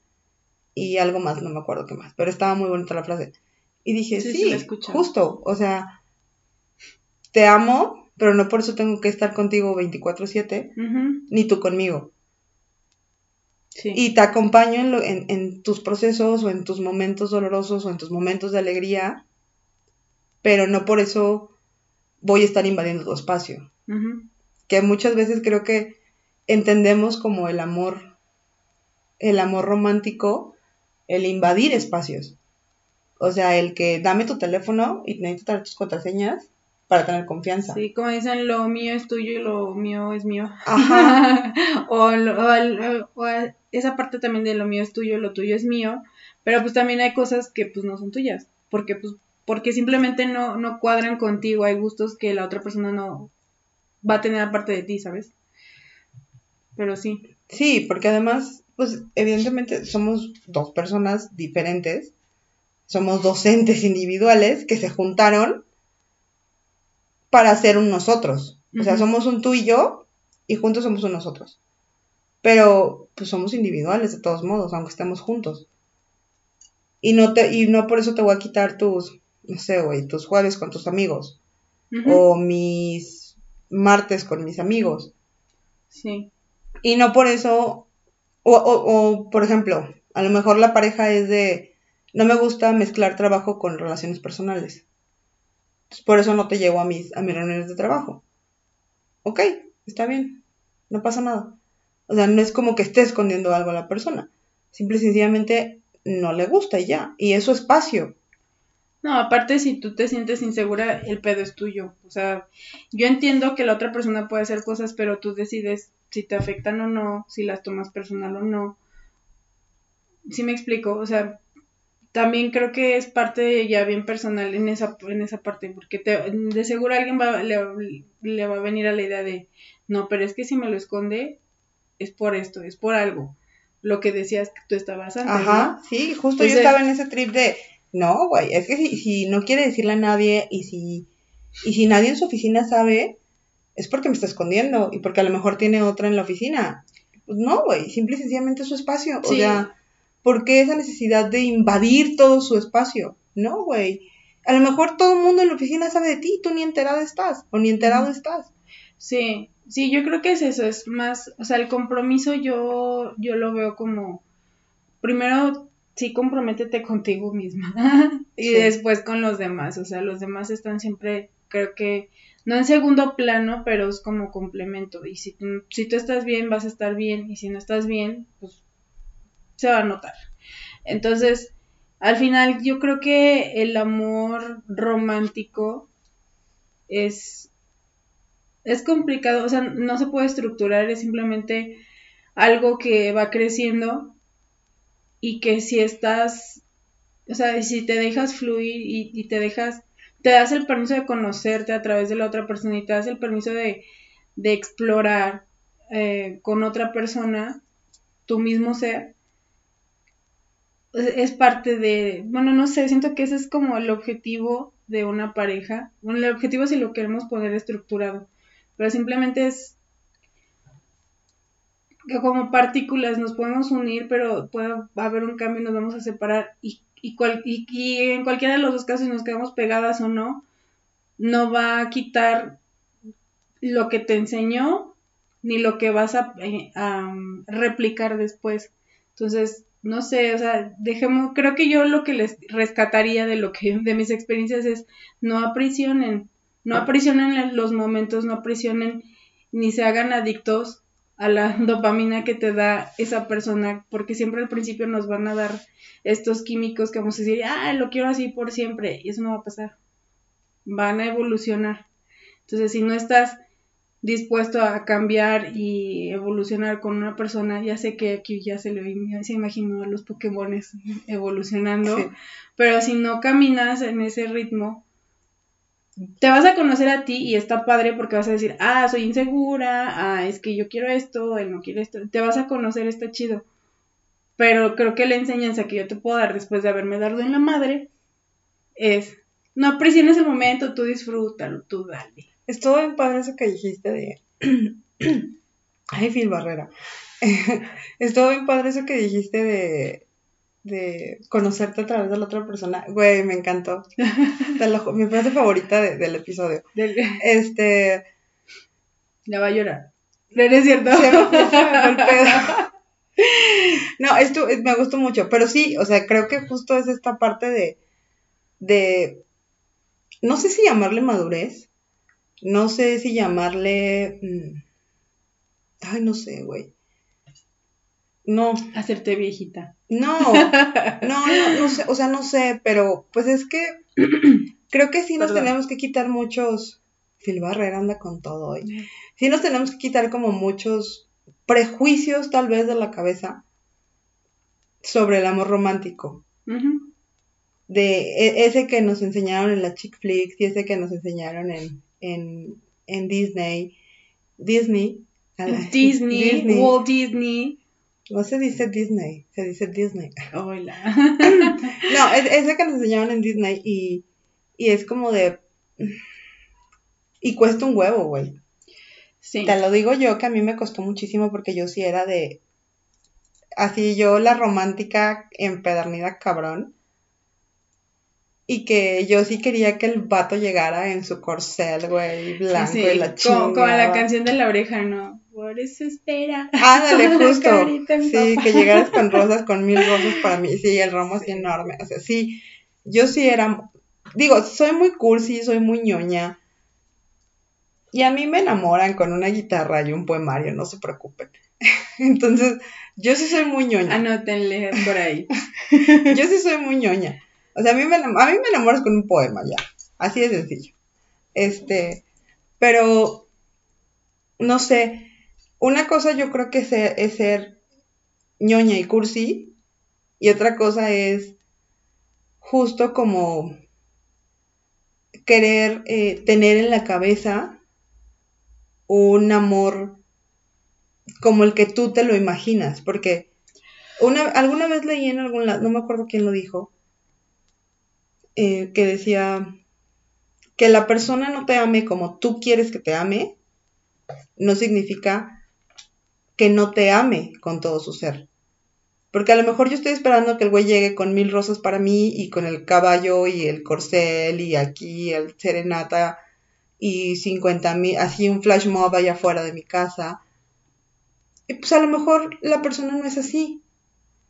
y algo más, no me acuerdo qué más, pero estaba muy bonita la frase. Y dije, sí, justo, o sea, te amo, pero no por eso tengo que estar contigo 24/7, ni tú conmigo. Y te acompaño en, en, tus procesos o en tus momentos dolorosos o en tus momentos de alegría, pero no por eso voy a estar invadiendo tu espacio. Que muchas veces creo que entendemos como el amor, el amor romántico, el invadir espacios. O sea, el que dame tu teléfono y necesito tus contraseñas para tener confianza. Sí, como dicen, lo mío es tuyo y lo mío es mío. Ajá. o, o, esa parte también de lo mío es tuyo, lo tuyo es mío, pero pues también hay cosas que pues no son tuyas, porque pues porque simplemente no, no cuadran contigo, hay gustos que la otra persona no va a tener aparte de ti, ¿sabes? Pero sí. Sí, porque además, pues evidentemente somos dos personas diferentes, somos docentes individuales que se juntaron para ser un nosotros. O sea, somos un tú y yo y juntos somos un nosotros. Pero pues somos individuales de todos modos, aunque estemos juntos. Y no te y no por eso te voy a quitar tus no sé, güey, tus jueves con tus amigos o mis martes con mis amigos. Sí. Y no por eso o, o por ejemplo, a lo mejor la pareja es de no me gusta mezclar trabajo con relaciones personales por eso no te llevo a mis, a mis reuniones de trabajo. Ok, está bien, no pasa nada. O sea, no es como que esté escondiendo algo a la persona. Simple y sencillamente no le gusta y ya. Y es su espacio. No, aparte si tú te sientes insegura, el pedo es tuyo. O sea, yo entiendo que la otra persona puede hacer cosas, pero tú decides si te afectan o no, si las tomas personal o no. ¿Sí me explico? O sea, también creo que es parte ya bien personal en esa, en esa parte, porque te, de seguro alguien va, le, va a venir a la idea de, no, pero es que si me lo esconde, es por esto, es por algo. Lo que decías que tú estabas antes. Ajá, sí, justo yo estaba en ese trip de, no, güey, es que si, si no quiere decirle a nadie y si, y si nadie en su oficina sabe, es porque me está escondiendo y porque a lo mejor tiene otra en la oficina. Pues no, güey, simple y sencillamente es su espacio. O sea, ¿Por qué esa necesidad de invadir todo su espacio? No, güey. A lo mejor todo el mundo en la oficina sabe de ti, tú ni enterado estás o ni enterado estás. Sí, sí, yo creo que es eso, es más, o sea, el compromiso yo, yo lo veo como, primero, sí, comprométete contigo misma y después con los demás, o sea, los demás están siempre, creo que, no en segundo plano, pero es como complemento y si si tú estás bien, vas a estar bien y si no estás bien, pues se va a notar. Entonces, al final yo creo que el amor romántico es, es complicado, o sea, no se puede estructurar, es simplemente algo que va creciendo y que si estás, o sea, si te dejas fluir y, te dejas, te das el permiso de conocerte a través de la otra persona y te das el permiso de, de explorar eh, con otra persona tu mismo ser, es parte de, bueno, no sé, siento que ese es como el objetivo de una pareja. Bueno, el objetivo si lo queremos poner estructurado, pero simplemente es que como partículas nos podemos unir, pero puede haber un cambio y nos vamos a separar y, y, y, en cualquiera de los dos casos nos quedamos pegadas o no, no va a quitar lo que te enseñó ni lo que vas a, eh, a replicar después. Entonces, no sé, o sea, dejemos, creo que yo lo que les rescataría de lo que, de mis experiencias es no aprisionen, no aprisionen los momentos, no aprisionen ni se hagan adictos a la dopamina que te da esa persona, porque siempre al principio nos van a dar estos químicos que vamos a decir, ah, lo quiero así por siempre, y eso no va a pasar. Van a evolucionar. Entonces, si no estás dispuesto a cambiar y evolucionar con una persona, ya sé que aquí ya se le se imaginó a los Pokémones evolucionando, pero si no caminas en ese ritmo, te vas a conocer a ti y está padre porque vas a decir, ah, soy insegura, ah, es que yo quiero esto, él no quiere esto, te vas a conocer, está chido. Pero creo que la enseñanza que yo te puedo dar después de haberme dado en la madre es, no aprecies el momento, tú disfrútalo, tú dale. Estuvo bien padre eso que dijiste de... Ay, Phil Barrera. Estuvo bien padre eso que dijiste de de conocerte a través de la otra persona. Güey, me encantó. mi frase favorita del episodio. Este. Ya va a llorar. No, es cierto. no, esto me gustó mucho. Pero sí, o sea, creo que justo es esta parte de. de. No sé si llamarle madurez. No sé si llamarle. Mm, ay, no sé, güey. No. Hacerte viejita. No, no, no, no sé, o sea, no sé, pero pues es que creo que sí nos tenemos que quitar muchos. Phil Barrera anda con todo hoy. Sí nos tenemos que quitar como muchos prejuicios tal vez de la cabeza sobre el amor romántico. De e, ese que nos enseñaron en la chick flicks y ese que nos enseñaron en, en, en Disney. Disney. Disney, Walt Disney. No se dice Disney, se dice Disney. Hola. no, es, ese que nos enseñaron en Disney y, y es como de... Y cuesta un huevo, güey. Sí. Te lo digo yo que a mí me costó muchísimo porque yo sí era de... Así yo la romántica empedernida cabrón. Y que yo sí quería que el vato llegara en su corcel, güey, blanco y la chingada. Como, como la canción de la oreja, ¿no? por eso espera. Ándale, justo. Sí, que llegaras con rosas, con mil rosas para mí. Sí, el ramo así enorme. O sea, sí, yo sí era. Digo, soy muy cursi, soy muy ñoña. Y a mí me enamoran con una guitarra y un poemario, no se preocupen. Entonces, yo sí soy muy ñoña. Anótenle por ahí. yo sí soy muy ñoña. O sea, a mí, me, a me enamoras con un poema ya. Así de sencillo. Este, pero, no sé, una cosa yo creo que es ser, ñoña y cursi, y otra cosa es justo como querer eh, tener en la cabeza un amor como el que tú te lo imaginas, porque una, alguna vez leí en algún lado, no me acuerdo quién lo dijo, eh, que decía que la persona no te ame como tú quieres que te ame, no significa que no te ame con todo su ser. Porque a lo mejor yo estoy esperando que el güey llegue con mil rosas para mí y con el caballo y el corcel y aquí el serenata y cincuenta mil, así un flash mob allá afuera de mi casa. Y pues a lo mejor la persona no es así.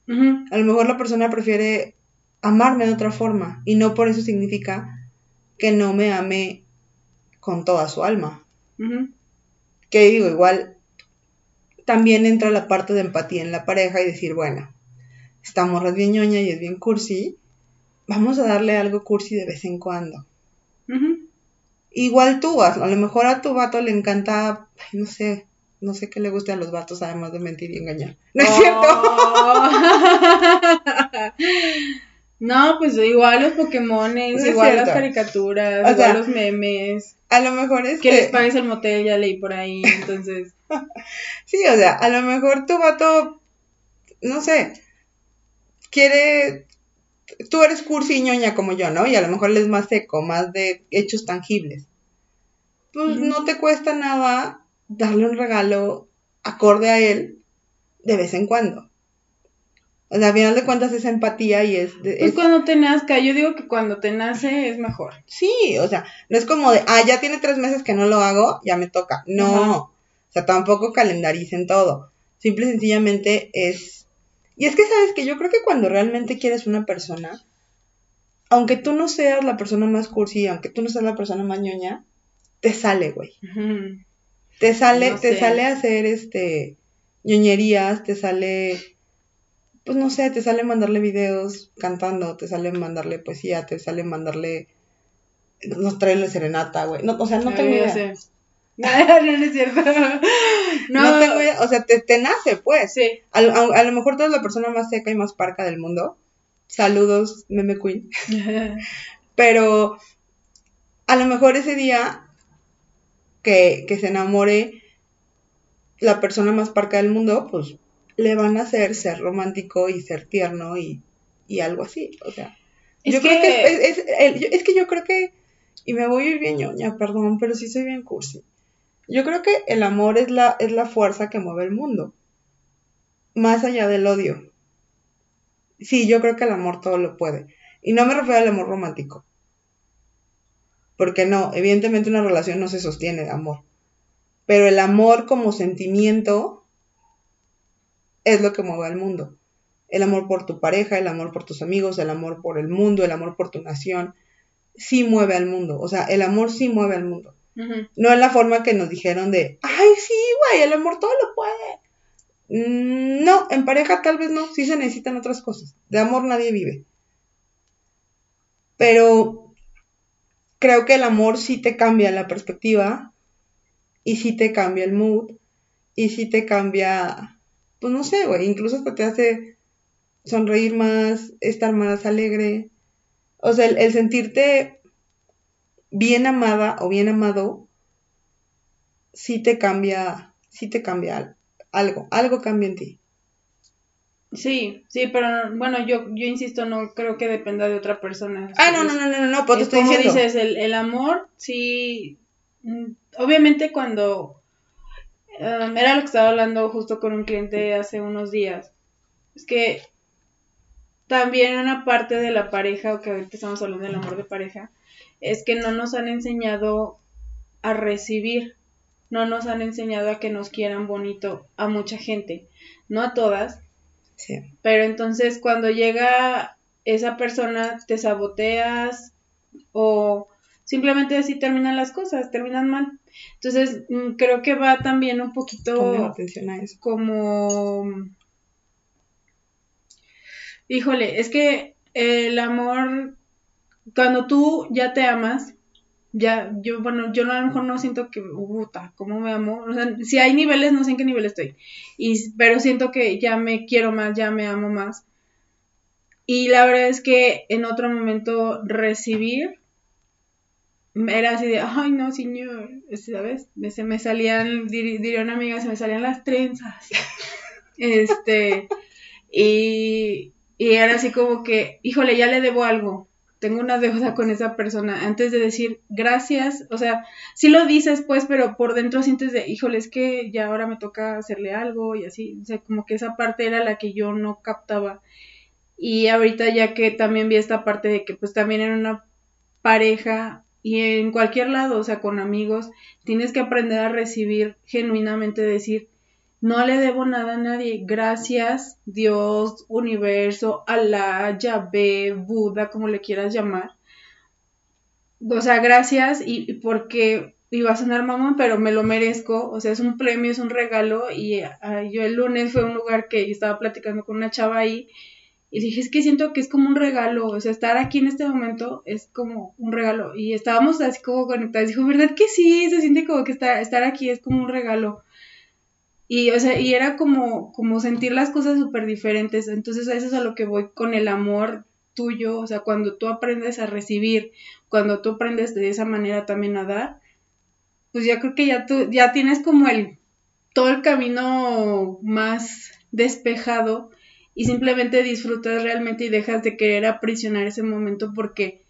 A lo mejor la persona prefiere amarme de otra forma y no por eso significa que no me ame con toda su alma. Que digo, igual también entra la parte de empatía en la pareja y decir, bueno, esta morra es bien ñoña y es bien cursi, vamos a darle algo cursi de vez en cuando. Igual tú, a lo mejor a tu vato le encanta, no sé, no sé qué le guste a los vatos además de mentir y engañar. ¿No es cierto? no, pues igual los Pokémones, igual las caricaturas, igual los memes. A lo mejor es que... les pagues el motel, ya leí por ahí, entonces... sí, o sea, a lo mejor tu vato, no sé, quiere, tú eres cursi y ñoña como yo, ¿no? Y a lo mejor él es más seco, más de hechos tangibles. Pues no te cuesta nada darle un regalo acorde a él de vez en cuando. O sea, al final de cuentas es empatía y es... pues cuando te nazca, yo digo que cuando te nace es mejor. Sí, o sea, no es como de, ah, ya tiene tres meses que no lo hago, ya me toca. No, o sea, tampoco calendaricen todo. Simple y sencillamente es Y es que sabes que yo creo que cuando realmente quieres una persona, aunque tú no seas la persona más cursi, aunque tú no seas la persona más ñoña, te sale, güey. Te sale, te sale hacer este ñoñerías, te sale, pues no sé, te sale mandarle videos cantando, te sale mandarle poesía, te sale mandarle, no traerle serenata, güey. No, o sea, no tengo idea. No, no es cierto. No, tengo idea. O sea, te, te nace, pues. Sí. A, a, lo mejor tú eres la persona más seca y más parca del mundo. Saludos, meme queen. Pero a lo mejor ese día que, que se enamore la persona más parca del mundo, pues le van a hacer ser romántico y ser tierno y, y algo así. O sea, yo creo que es, es, es, que yo creo que, y me voy a ir bien ñoña, perdón, pero sí soy bien cursi. Yo creo que el amor es la, es la fuerza que mueve el mundo, más allá del odio. Sí, yo creo que el amor todo lo puede. Y no me refiero al amor romántico. Porque no, evidentemente una relación no se sostiene de amor. Pero el amor como sentimiento es lo que mueve al mundo. El amor por tu pareja, el amor por tus amigos, el amor por el mundo, el amor por tu nación, sí mueve al mundo. O sea, el amor sí mueve al mundo. No es la forma que nos dijeron de, ay, sí, güey, el amor todo lo puede. Mm, no, en pareja tal vez no, sí se necesitan otras cosas. De amor nadie vive. Pero creo que el amor sí te cambia la perspectiva y si te cambia el mood, y si te cambia, pues no sé, güey, incluso hasta te hace sonreír más, estar más alegre. O sea, el, sentirte bien amada o bien amado, sí te cambia, sí te cambia algo, algo cambia en ti. Sí, sí, pero bueno, yo, yo insisto, no creo que dependa de otra persona. Ah, no, no, no, no, no, pues te estoy como dices, el, el amor, sí, mm, obviamente cuando um, era lo que estaba hablando justo con un cliente hace unos días, es que también una parte de la pareja, o que ahorita estamos hablando del amor de pareja, es que no nos han enseñado a recibir, no nos han enseñado a que nos quieran bonito a mucha gente, no a todas, sí. pero entonces cuando llega esa persona te saboteas o simplemente así terminan las cosas, terminan mal. Entonces, mm, creo que va también un poquito atención a eso. como... Híjole, es que el amor, cuando tú ya te amas, ya, yo, bueno, yo a lo mejor no siento que, puta, ¿cómo me amo? O sea, si hay niveles, no sé en qué nivel estoy, y, pero siento que ya me quiero más, ya me amo más. Y la verdad es que en otro momento recibir era así de, ay no, señor, ¿sabes? Se me salían, diría una amiga, se me salían las trenzas. este, y, y era así como que, híjole, ya le debo algo, tengo una deuda con esa persona, antes de decir gracias, o sea, sí lo dices pues, pero por dentro sientes de, híjole, es que ya ahora me toca hacerle algo y así, o sea, como que esa parte era la que yo no captaba. Y ahorita ya que también vi esta parte de que pues también era una pareja y en cualquier lado, o sea, con amigos, tienes que aprender a recibir genuinamente, decir, no le debo nada a nadie, gracias Dios, universo, Alá, Yahvé, Buda, como le quieras llamar. O sea, gracias y, porque iba a sonar mamón, pero me lo merezco, o sea, es un premio, es un regalo y yo el lunes fue a un lugar que estaba platicando con una chava ahí y dije, es que siento que es como un regalo, o sea, estar aquí en este momento es como un regalo. Y estábamos así como conectados. Dijo, ¿verdad que sí? Se siente como que estar, estar aquí es como un regalo. Y, o sea, y era como, como sentir las cosas súper diferentes. Entonces, eso es a lo que voy con el amor tuyo. O sea, cuando tú aprendes a recibir, cuando tú aprendes de esa manera también a dar, pues ya creo que ya tú, ya tienes como el, todo el camino más despejado y simplemente disfrutas realmente y dejas de querer aprisionar ese momento porque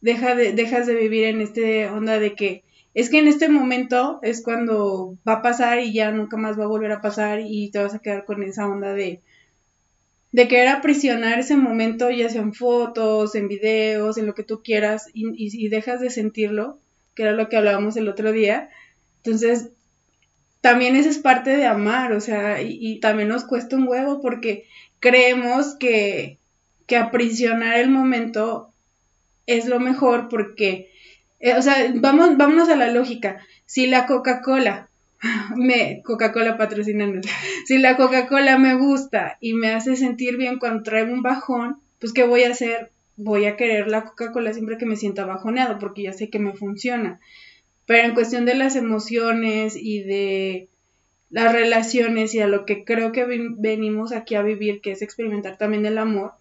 deja de, dejas de vivir en este onda de que es que en este momento es cuando va a pasar y ya nunca más va a volver a pasar y te vas a quedar con esa onda de de querer aprisionar ese momento ya sea en fotos, en videos, en lo que tú quieras y, y, y dejas de sentirlo, que era lo que hablábamos el otro día. Entonces, también eso es parte de amar, o sea, y, también nos cuesta un huevo porque creemos que, que aprisionar el momento es lo mejor porque, eh, o sea, vamos, vámonos a la lógica. Si la Coca-Cola, me, Coca-Cola si la Coca-Cola me gusta y me hace sentir bien cuando traigo un bajón, pues ¿qué voy a hacer? Voy a querer la Coca-Cola siempre que me sienta bajoneado porque ya sé que me funciona. Pero en cuestión de las emociones y de las relaciones y a lo que creo que venimos aquí a vivir, que es experimentar también el amor,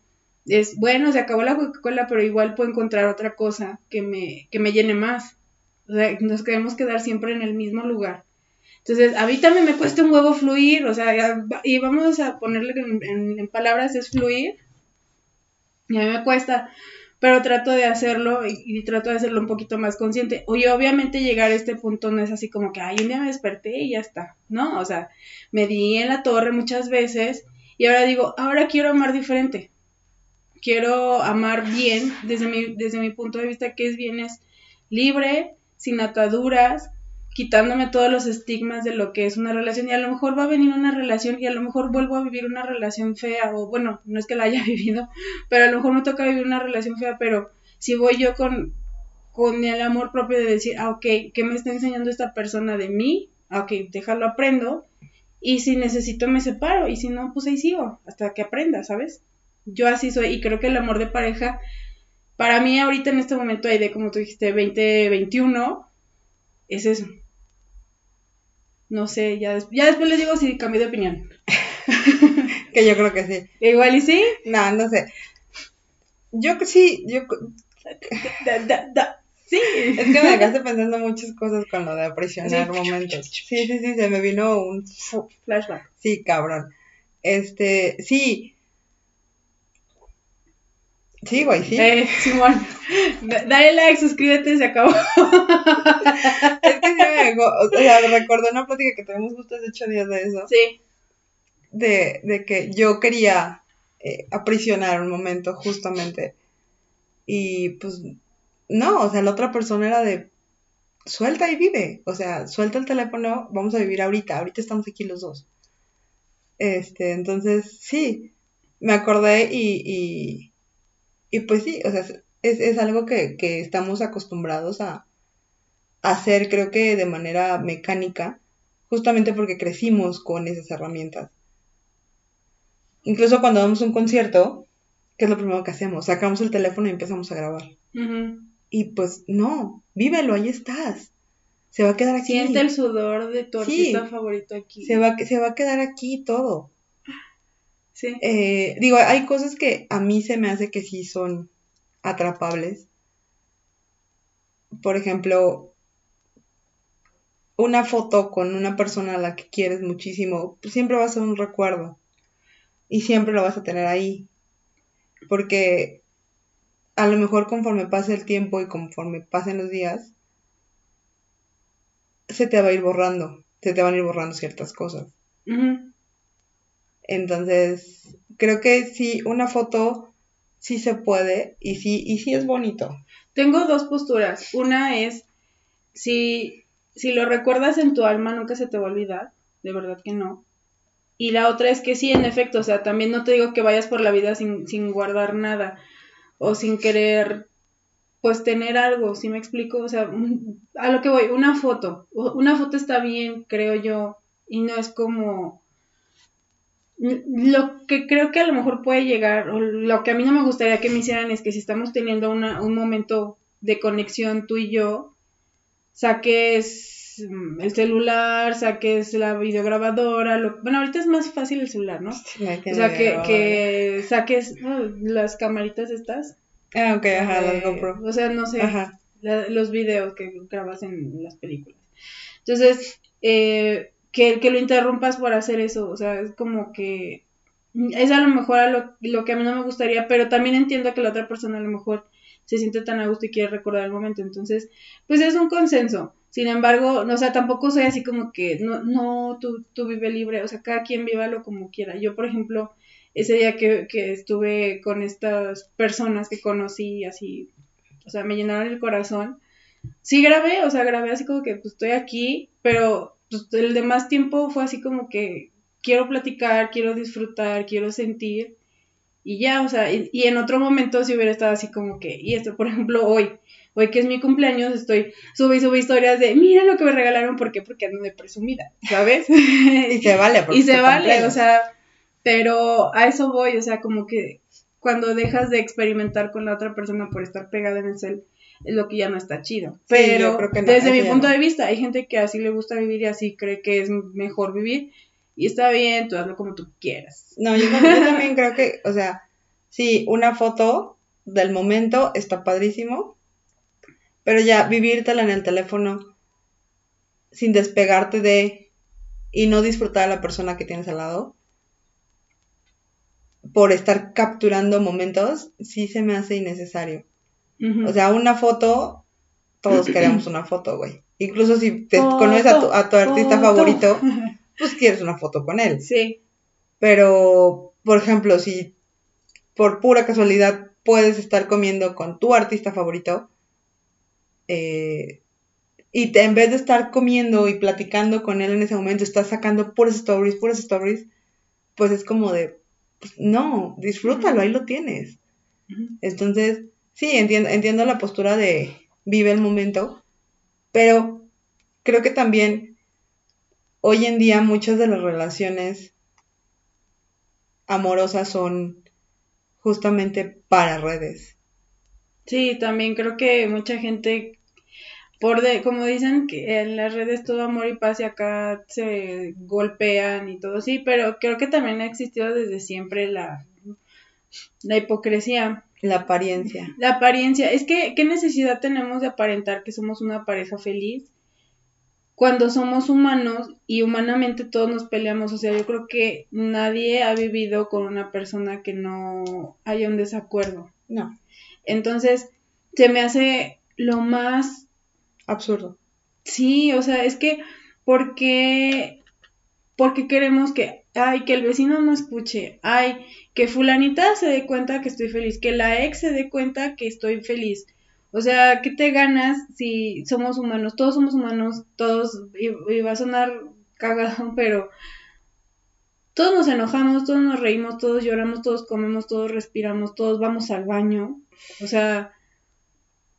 es, bueno, se acabó la Coca-Cola, pero igual puedo encontrar otra cosa que me, que me llene más. O sea, nos queremos quedar siempre en el mismo lugar. Entonces, a mí también me cuesta un huevo fluir, o sea, y vamos a ponerle en, en palabras, es fluir. Y a mí me cuesta, pero trato de hacerlo y, trato de hacerlo un poquito más consciente. Oye, obviamente llegar a este punto no es así como que, ay, un día me desperté y ya está, ¿no? O sea, me di en la torre muchas veces y ahora digo, ahora quiero amar diferente. Quiero amar bien, desde mi, desde mi punto de vista, que es bien es libre, sin ataduras, quitándome todos los estigmas de lo que es una relación y a lo mejor va a venir una relación y a lo mejor vuelvo a vivir una relación fea o bueno, no es que la haya vivido, pero a lo mejor me toca vivir una relación fea, pero si voy yo con, con el amor propio de decir, ah, ok, ¿qué me está enseñando esta persona de mí? Ah, ok, déjalo aprendo y si necesito me separo y si no, pues ahí sigo hasta que aprenda, ¿sabes? Yo así soy y creo que el amor de pareja, para mí ahorita en este momento hay de, como tú dijiste, 2021, es eso no sé, ya, ya después les digo si cambié de opinión. que yo creo que sí. Igual y sí. No, no sé. Yo sí, yo... sí. Es que me dejaste pensando muchas cosas con lo de aprisionar momentos. Sí, sí, sí, se me vino un flashback. Sí, cabrón. Este, sí, Sí, güey, sí. Eh, Simón, dale like, suscríbete, se acabó. es que me o sea, recordé una plática que tuvimos justo hace ocho días de eso. Sí. De, de que yo quería eh, aprisionar un momento, justamente. Y pues, no, o sea, la otra persona era de, suelta y vive. O sea, suelta el teléfono, vamos a vivir ahorita, ahorita estamos aquí los dos. Este, entonces, sí, me acordé y y pues sí, o sea, es, es algo que, que, estamos acostumbrados a, hacer, creo que de manera mecánica, justamente porque crecimos con esas herramientas. Incluso cuando damos un concierto, ¿qué es lo primero que hacemos? Sacamos el teléfono y empezamos a grabar. Y pues no, vívelo, ahí estás. Se va a quedar aquí. Siente el sudor de tu artista favorito aquí. Se va, se va a quedar aquí todo. Sí. Eh, digo, hay cosas que a mí se me hace que sí son atrapables. Por ejemplo, una foto con una persona a la que quieres muchísimo, pues siempre va a ser un recuerdo. Y siempre lo vas a tener ahí. Porque a lo mejor conforme pase el tiempo y conforme pasen los días, se te va a ir borrando. Se te van a ir borrando ciertas cosas. Entonces, creo que sí, una foto sí se puede y sí, y sí es bonito. Tengo dos posturas. Una es, si, si lo recuerdas en tu alma, nunca se te va a olvidar, de verdad que no. Y la otra es que sí, en efecto, o sea, también no te digo que vayas por la vida sin, sin guardar nada o sin querer, pues, tener algo, si me explico? O sea, a lo que voy, una foto. Una foto está bien, creo yo, y no es como lo que creo que a lo mejor puede llegar, o lo que a mí no me gustaría que me hicieran es que si estamos teniendo una, un momento de conexión tú y yo, saques mm, el celular, saques la videograbadora, lo, bueno, ahorita es más fácil el celular, ¿no? o sea, que, que saques las camaritas estas. Ah, ok, ajá, las GoPro. O sea, no sé, los videos que grabas en las películas. Entonces, eh, que, que lo interrumpas por hacer eso, o sea, es como que es a lo mejor a lo, lo, que a mí no me gustaría, pero también entiendo que la otra persona a lo mejor se siente tan a gusto y quiere recordar el momento, entonces, pues es un consenso. Sin embargo, no, o sea, tampoco soy así como que, no, no, tú, tú vive libre, o sea, cada quien vívalo como quiera. Yo, por ejemplo, ese día que, que estuve con estas personas que conocí, así, o sea, me llenaron el corazón, sí grabé, o sea, grabé así como que, pues estoy aquí, pero pues, el demás tiempo fue así como que quiero platicar, quiero disfrutar, quiero sentir y ya, o sea, y, en otro momento si hubiera estado así como que, y esto, por ejemplo, hoy, hoy que es mi cumpleaños, estoy, sube y sube historias de, mira lo que me regalaron, ¿por qué? Porque ando de presumida, ¿sabes? y se vale, Y se vale, o sea, pero a eso voy, o sea, como que cuando dejas de experimentar con la otra persona por estar pegada en el cel, es lo que ya no está chido. Pero desde mi punto de vista, hay gente que así le gusta vivir y así cree que es mejor vivir y está bien, tú hazlo como tú quieras. No, yo, también creo que, o sea, sí, una foto del momento está padrísimo, pero ya vivírtela en el teléfono sin despegarte de y no disfrutar a la persona que tienes al lado por estar capturando momentos, sí se me hace innecesario. O sea, una foto, todos queremos una foto, güey. Incluso si te conoces a tu, a tu artista favorito, pues quieres una foto con él. Sí. Pero, por ejemplo, si por pura casualidad puedes estar comiendo con tu artista favorito, eh, y en vez de estar comiendo y platicando con él en ese momento, estás sacando puras stories, puras stories, pues es como de, pues, no, disfrútalo, ahí lo tienes. Entonces, sí, entiendo, entiendo la postura de vive el momento, pero creo que también hoy en día muchas de las relaciones amorosas son justamente para redes. Sí, también creo que mucha gente, por de, como dicen que en las redes todo amor y paz y acá se golpean y todo, sí, pero creo que también ha existido desde siempre la, la hipocresía. La apariencia. La apariencia. Es que, ¿qué necesidad tenemos de aparentar que somos una pareja feliz? cuando somos humanos y humanamente todos nos peleamos, o sea, yo creo que nadie ha vivido con una persona que no haya un desacuerdo. No. Entonces, se me hace lo más absurdo. Sí, o sea, es que ¿por qué, porque queremos que, ay, que el vecino no escuche, ay, que fulanita se dé cuenta que estoy feliz, que la ex se dé cuenta que estoy feliz, o sea, ¿qué te ganas si somos humanos? Todos somos humanos, todos, y, va a sonar cagado, pero todos nos enojamos, todos nos reímos, todos lloramos, todos comemos, todos respiramos, todos vamos al baño. O sea,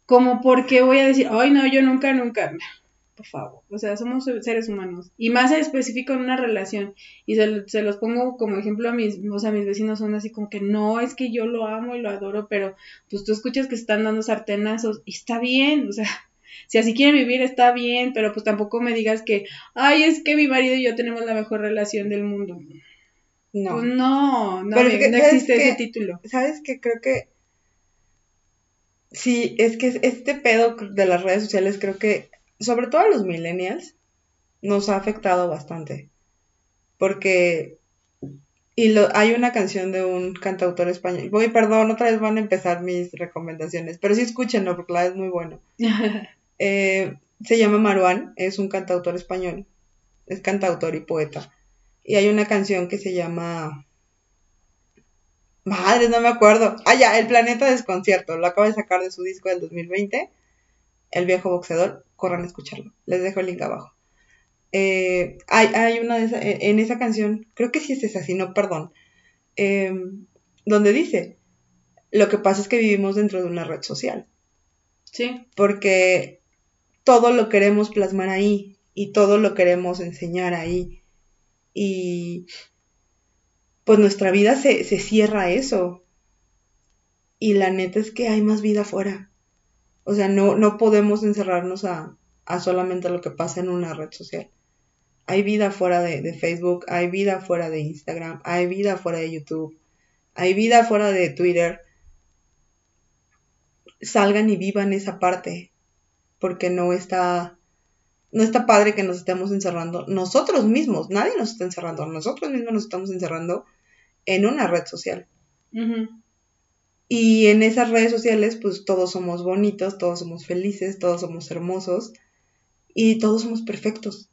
como porque voy a decir, ay no, yo nunca, nunca por favor. O sea, somos seres humanos. Y más específico en una relación. Y se, los pongo como ejemplo a mis, o sea, mis vecinos son así como que no, es que yo lo amo y lo adoro, pero pues tú escuchas que están dando sartenazos y está bien, o sea, si así quieren vivir está bien, pero pues tampoco me digas que, ay, es que mi marido y yo tenemos la mejor relación del mundo. No. Pues no, no, no existe ese título. ¿Sabes qué? Creo que Sí, es que este pedo de las redes sociales creo que sobre todo a los millennials, nos ha afectado bastante. Porque y lo, hay una canción de un cantautor español. Voy, perdón, otra vez van a empezar mis recomendaciones, pero sí escúchenlo porque la es muy bueno. Eh, se llama Maruán, es un cantautor español, es cantautor y poeta. Y hay una canción que se llama... Madre, no me acuerdo. Ah, ya, El Planeta Desconcierto. Lo acaba de sacar de su disco del 2020. El viejo boxeador corran a escucharlo. Les dejo el link abajo. Eh, hay, una de esas, eh, en esa canción, creo que sí es esa, si no, perdón, em, donde dice, lo que pasa es que vivimos dentro de una red social. Sí. Porque todo lo queremos plasmar ahí y todo lo queremos enseñar ahí. Y pues nuestra vida se, se cierra a eso. Y la neta es que hay más vida afuera. O sea, no, no podemos encerrarnos a, solamente lo que pasa en una red social. Hay vida fuera de, Facebook, hay vida fuera de Instagram, hay vida fuera de YouTube, hay vida fuera de Twitter. Salgan y vivan esa parte, porque no está, no está padre que nos estemos encerrando nosotros mismos, nadie nos está encerrando, nosotros mismos nos estamos encerrando en una red social. Y en esas redes sociales, pues todos somos bonitos, todos somos felices, todos somos hermosos y todos somos perfectos.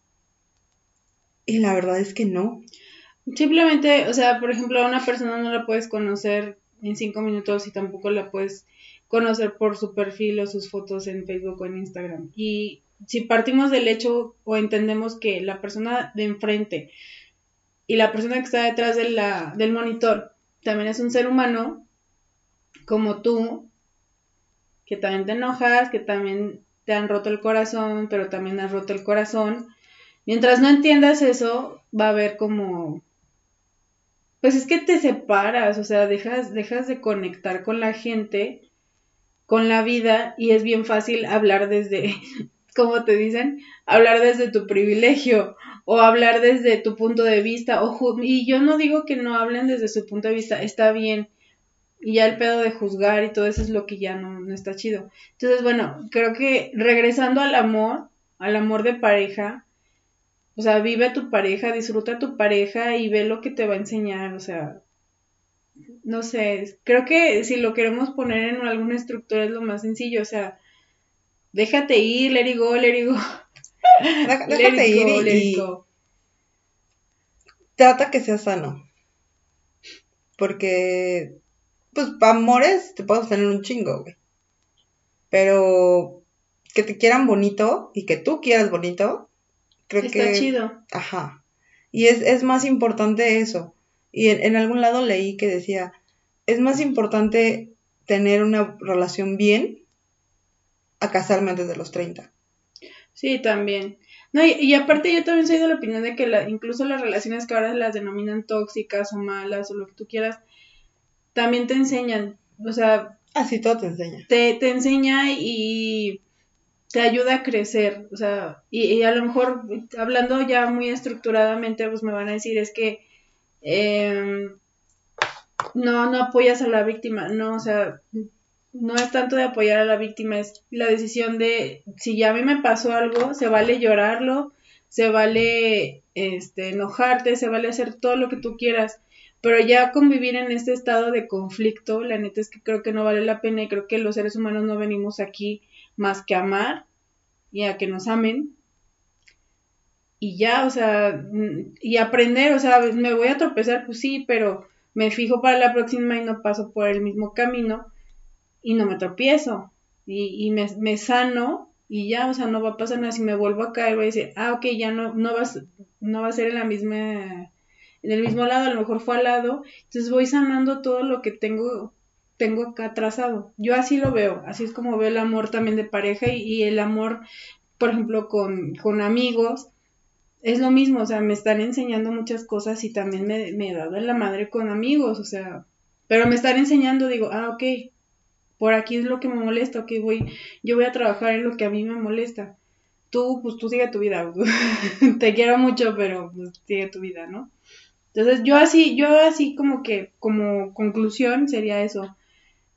Y la verdad es que no. Simplemente, o sea, por ejemplo, a una persona no la puedes conocer en cinco minutos y tampoco la puedes conocer por su perfil o sus fotos en Facebook o en Instagram. Y si partimos del hecho o entendemos que la persona de enfrente y la persona que está detrás del monitor también es un ser humano, como tú, que también te enojas, que también te han roto el corazón, pero también has roto el corazón. Mientras no entiendas eso, va a haber como pues es que te separas, o sea, dejas, dejas de conectar con la gente, con la vida, y es bien fácil hablar desde, como te dicen, hablar desde tu privilegio o hablar desde tu punto de vista. O y yo no digo que no hablen desde su punto de vista, está bien. Y ya el pedo de juzgar y todo eso es lo que ya no, no está chido. Entonces, bueno, creo que regresando al amor, al amor de pareja, o sea, vive a tu pareja, disfruta a tu pareja y ve lo que te va a enseñar, o sea, no sé, creo que si lo queremos poner en alguna estructura es lo más sencillo, o sea, déjate ir, let it go, let it go. Déjate ir y, trata que sea sano. Porque, pues, amores te puedes tener un chingo, güey. Pero que te quieran bonito y que tú quieras bonito, creo Está chido. Ajá. Y es, es más importante eso. Y en, algún lado leí que decía, es más importante tener una relación bien a casarme antes de los 30. Sí, también. No, y, aparte yo también soy de la opinión de que la, incluso las relaciones que ahora las denominan tóxicas o malas o lo que tú quieras, también te enseñan. O sea... Así todo te enseña. Te, te enseña y te ayuda a crecer, o sea, y, a lo mejor hablando ya muy estructuradamente, pues me van a decir es que em, no, no apoyas a la víctima, no, o sea, no es tanto de apoyar a la víctima, es la decisión de si ya a mí me pasó algo, se vale llorarlo, se vale este enojarte, se vale hacer todo lo que tú quieras, pero ya convivir en este estado de conflicto, la neta es que creo que no vale la pena y creo que los seres humanos no venimos aquí más que amar y a que nos amen. Y ya, o sea, y aprender, o sea, me voy a tropezar, pues sí, pero me fijo para la próxima y no paso por el mismo camino y no me tropiezo y, me, sano y ya, o sea, no va a pasar nada. Si me vuelvo a caer, voy a decir, ah, ok, ya no, no, va, no va a ser en la misma, en el mismo lado, a lo mejor fue al lado. Entonces voy sanando todo lo que tengo tengo acá trazado. Yo así lo veo, así es como veo el amor también de pareja y, el amor, por ejemplo, con, con, amigos. Es lo mismo, o sea, me están enseñando muchas cosas y también me, me he dado en la madre con amigos, o sea, pero me están enseñando, digo, ah, ok, por aquí es lo que me molesta, ok, voy, yo voy a trabajar en lo que a mí me molesta. Tú, pues tú sigue tu vida, te quiero mucho, pero pues, sigue tu vida, ¿no? Entonces yo así, yo así como que, como conclusión sería eso,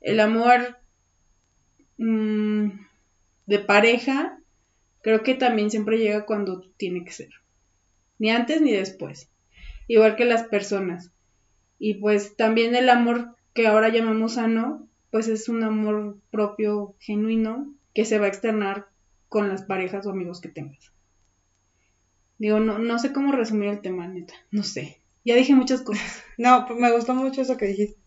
el amor mm, de pareja, creo que también siempre llega cuando tiene que ser. Ni antes ni después. Igual que las personas. Y pues también el amor que ahora llamamos sano, pues es un amor propio, genuino, que se va a externar con las parejas o amigos que tengas. Digo, no, no sé cómo resumir el tema, neta. No sé. Ya dije muchas cosas. No, pues me gustó mucho eso que dijiste.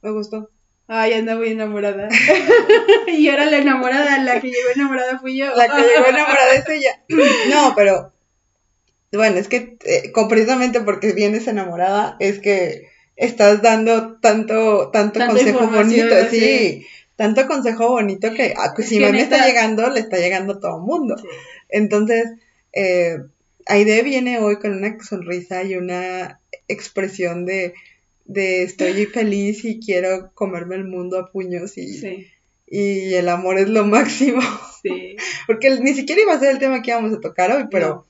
Me gustó. Ay, anda muy enamorada. y ahora la enamorada, la que llegó enamorada fui yo. La que llegó enamorada es ella. No, pero bueno, es que eh, precisamente porque vienes enamorada, es que estás dando tanto, tanto, consejo bonito, sí, tanto consejo bonito que ah, pues, si me está llegando, le está llegando a todo el mundo. Entonces, eh, Aide viene hoy con una sonrisa y una expresión de de estoy feliz y quiero comerme el mundo a puños y, y el amor es lo máximo. Sí. Porque ni siquiera iba a ser el tema que íbamos a tocar hoy, pero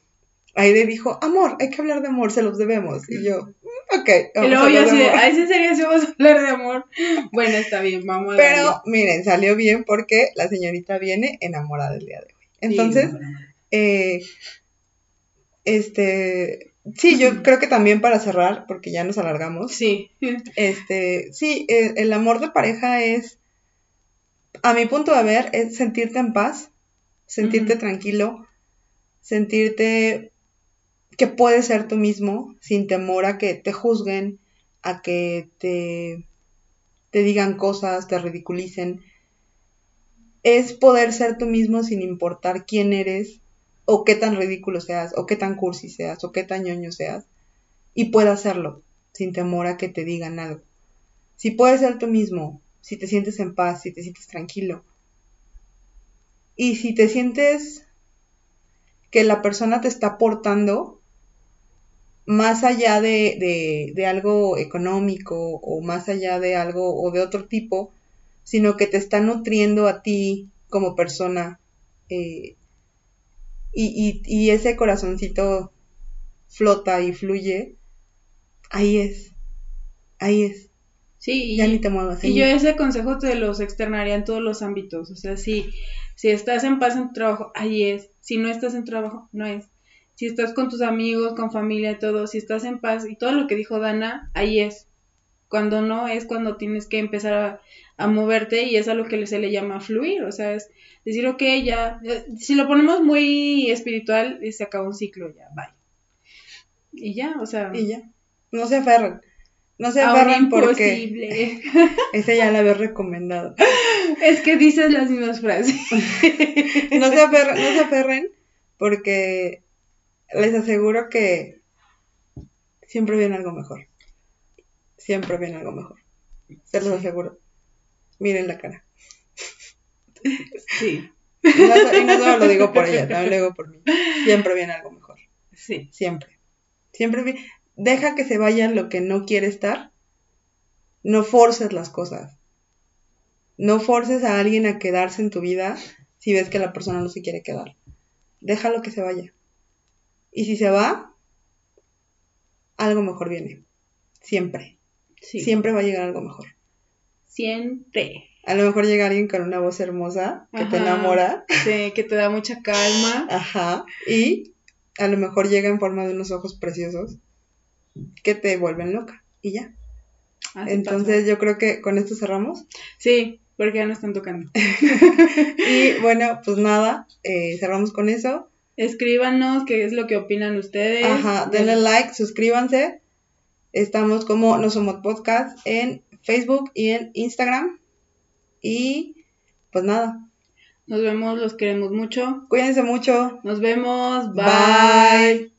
Aide dijo, amor, hay que hablar de amor, se los debemos. Y yo, mm, ok. Vamos y luego yo así, ¿es en serio si vamos a hablar de amor? Bueno, está bien, vamos a Pero miren, salió bien porque la señorita viene enamorada el día de hoy. Entonces, eh, este, Sí, yo creo que también para cerrar, porque ya nos alargamos. Sí. Este, sí, el, amor de pareja es, a mi punto de ver, es sentirte en paz, sentirte tranquilo, sentirte que puedes ser tú mismo sin temor a que te juzguen, a que te, te digan cosas, te ridiculicen. Es poder ser tú mismo sin importar quién eres, o qué tan ridículo seas, o qué tan cursi seas, o qué tan ñoño seas, y pueda hacerlo sin temor a que te digan algo. Si puedes ser tú mismo, si te sientes en paz, si te sientes tranquilo, y si te sientes que la persona te está aportando más allá de, de, algo económico o más allá de algo o de otro tipo, sino que te está nutriendo a ti como persona eh, y, y, ese corazoncito flota y fluye, ahí es, ahí es. Sí, ya y, ni te muevas. Y yo ese consejo te los externaría en todos los ámbitos, o sea, si, si estás en paz en tu trabajo, ahí es, si no estás en trabajo, no es. Si estás con tus amigos, con familia, todo, si estás en paz y todo lo que dijo Dana, ahí es. Cuando no es cuando tienes que empezar a, a moverte y es a lo que se le llama fluir, o sea, es decir, ok, ya, si lo ponemos muy espiritual, se acaba un ciclo, ya, bye. Y ya, o sea. Y ya. No se aferran. No se aferran porque. Ese ya la había recomendado. Es que dices las mismas frases. no, se aferren, no se aferren porque les aseguro que siempre viene algo mejor. Siempre viene algo mejor. Se los aseguro. Miren la cara. Sí. Y no, solo lo digo por ella, también lo digo por mí. Siempre viene algo mejor. Sí. Siempre. Siempre viene. Deja que se vaya lo que no quiere estar. No forces las cosas. No forces a alguien a quedarse en tu vida si ves que la persona no se quiere quedar. Déjalo que se vaya. Y si se va, algo mejor viene. Siempre. Siempre va a llegar algo mejor. Siempre. A lo mejor llega alguien con una voz hermosa que te enamora. Sí, que te da mucha calma. Ajá. Y a lo mejor llega en forma de unos ojos preciosos que te vuelven loca. Y ya. Entonces yo creo que con esto cerramos. Sí, porque ya no están tocando. y bueno, pues nada, eh, cerramos con eso. Escríbanos qué es lo que opinan ustedes. Ajá, denle like, suscríbanse. Estamos como No Somos Podcast en Facebook y en Instagram. Y pues nada. Nos vemos, los queremos mucho. Cuídense mucho. Nos vemos. Bye.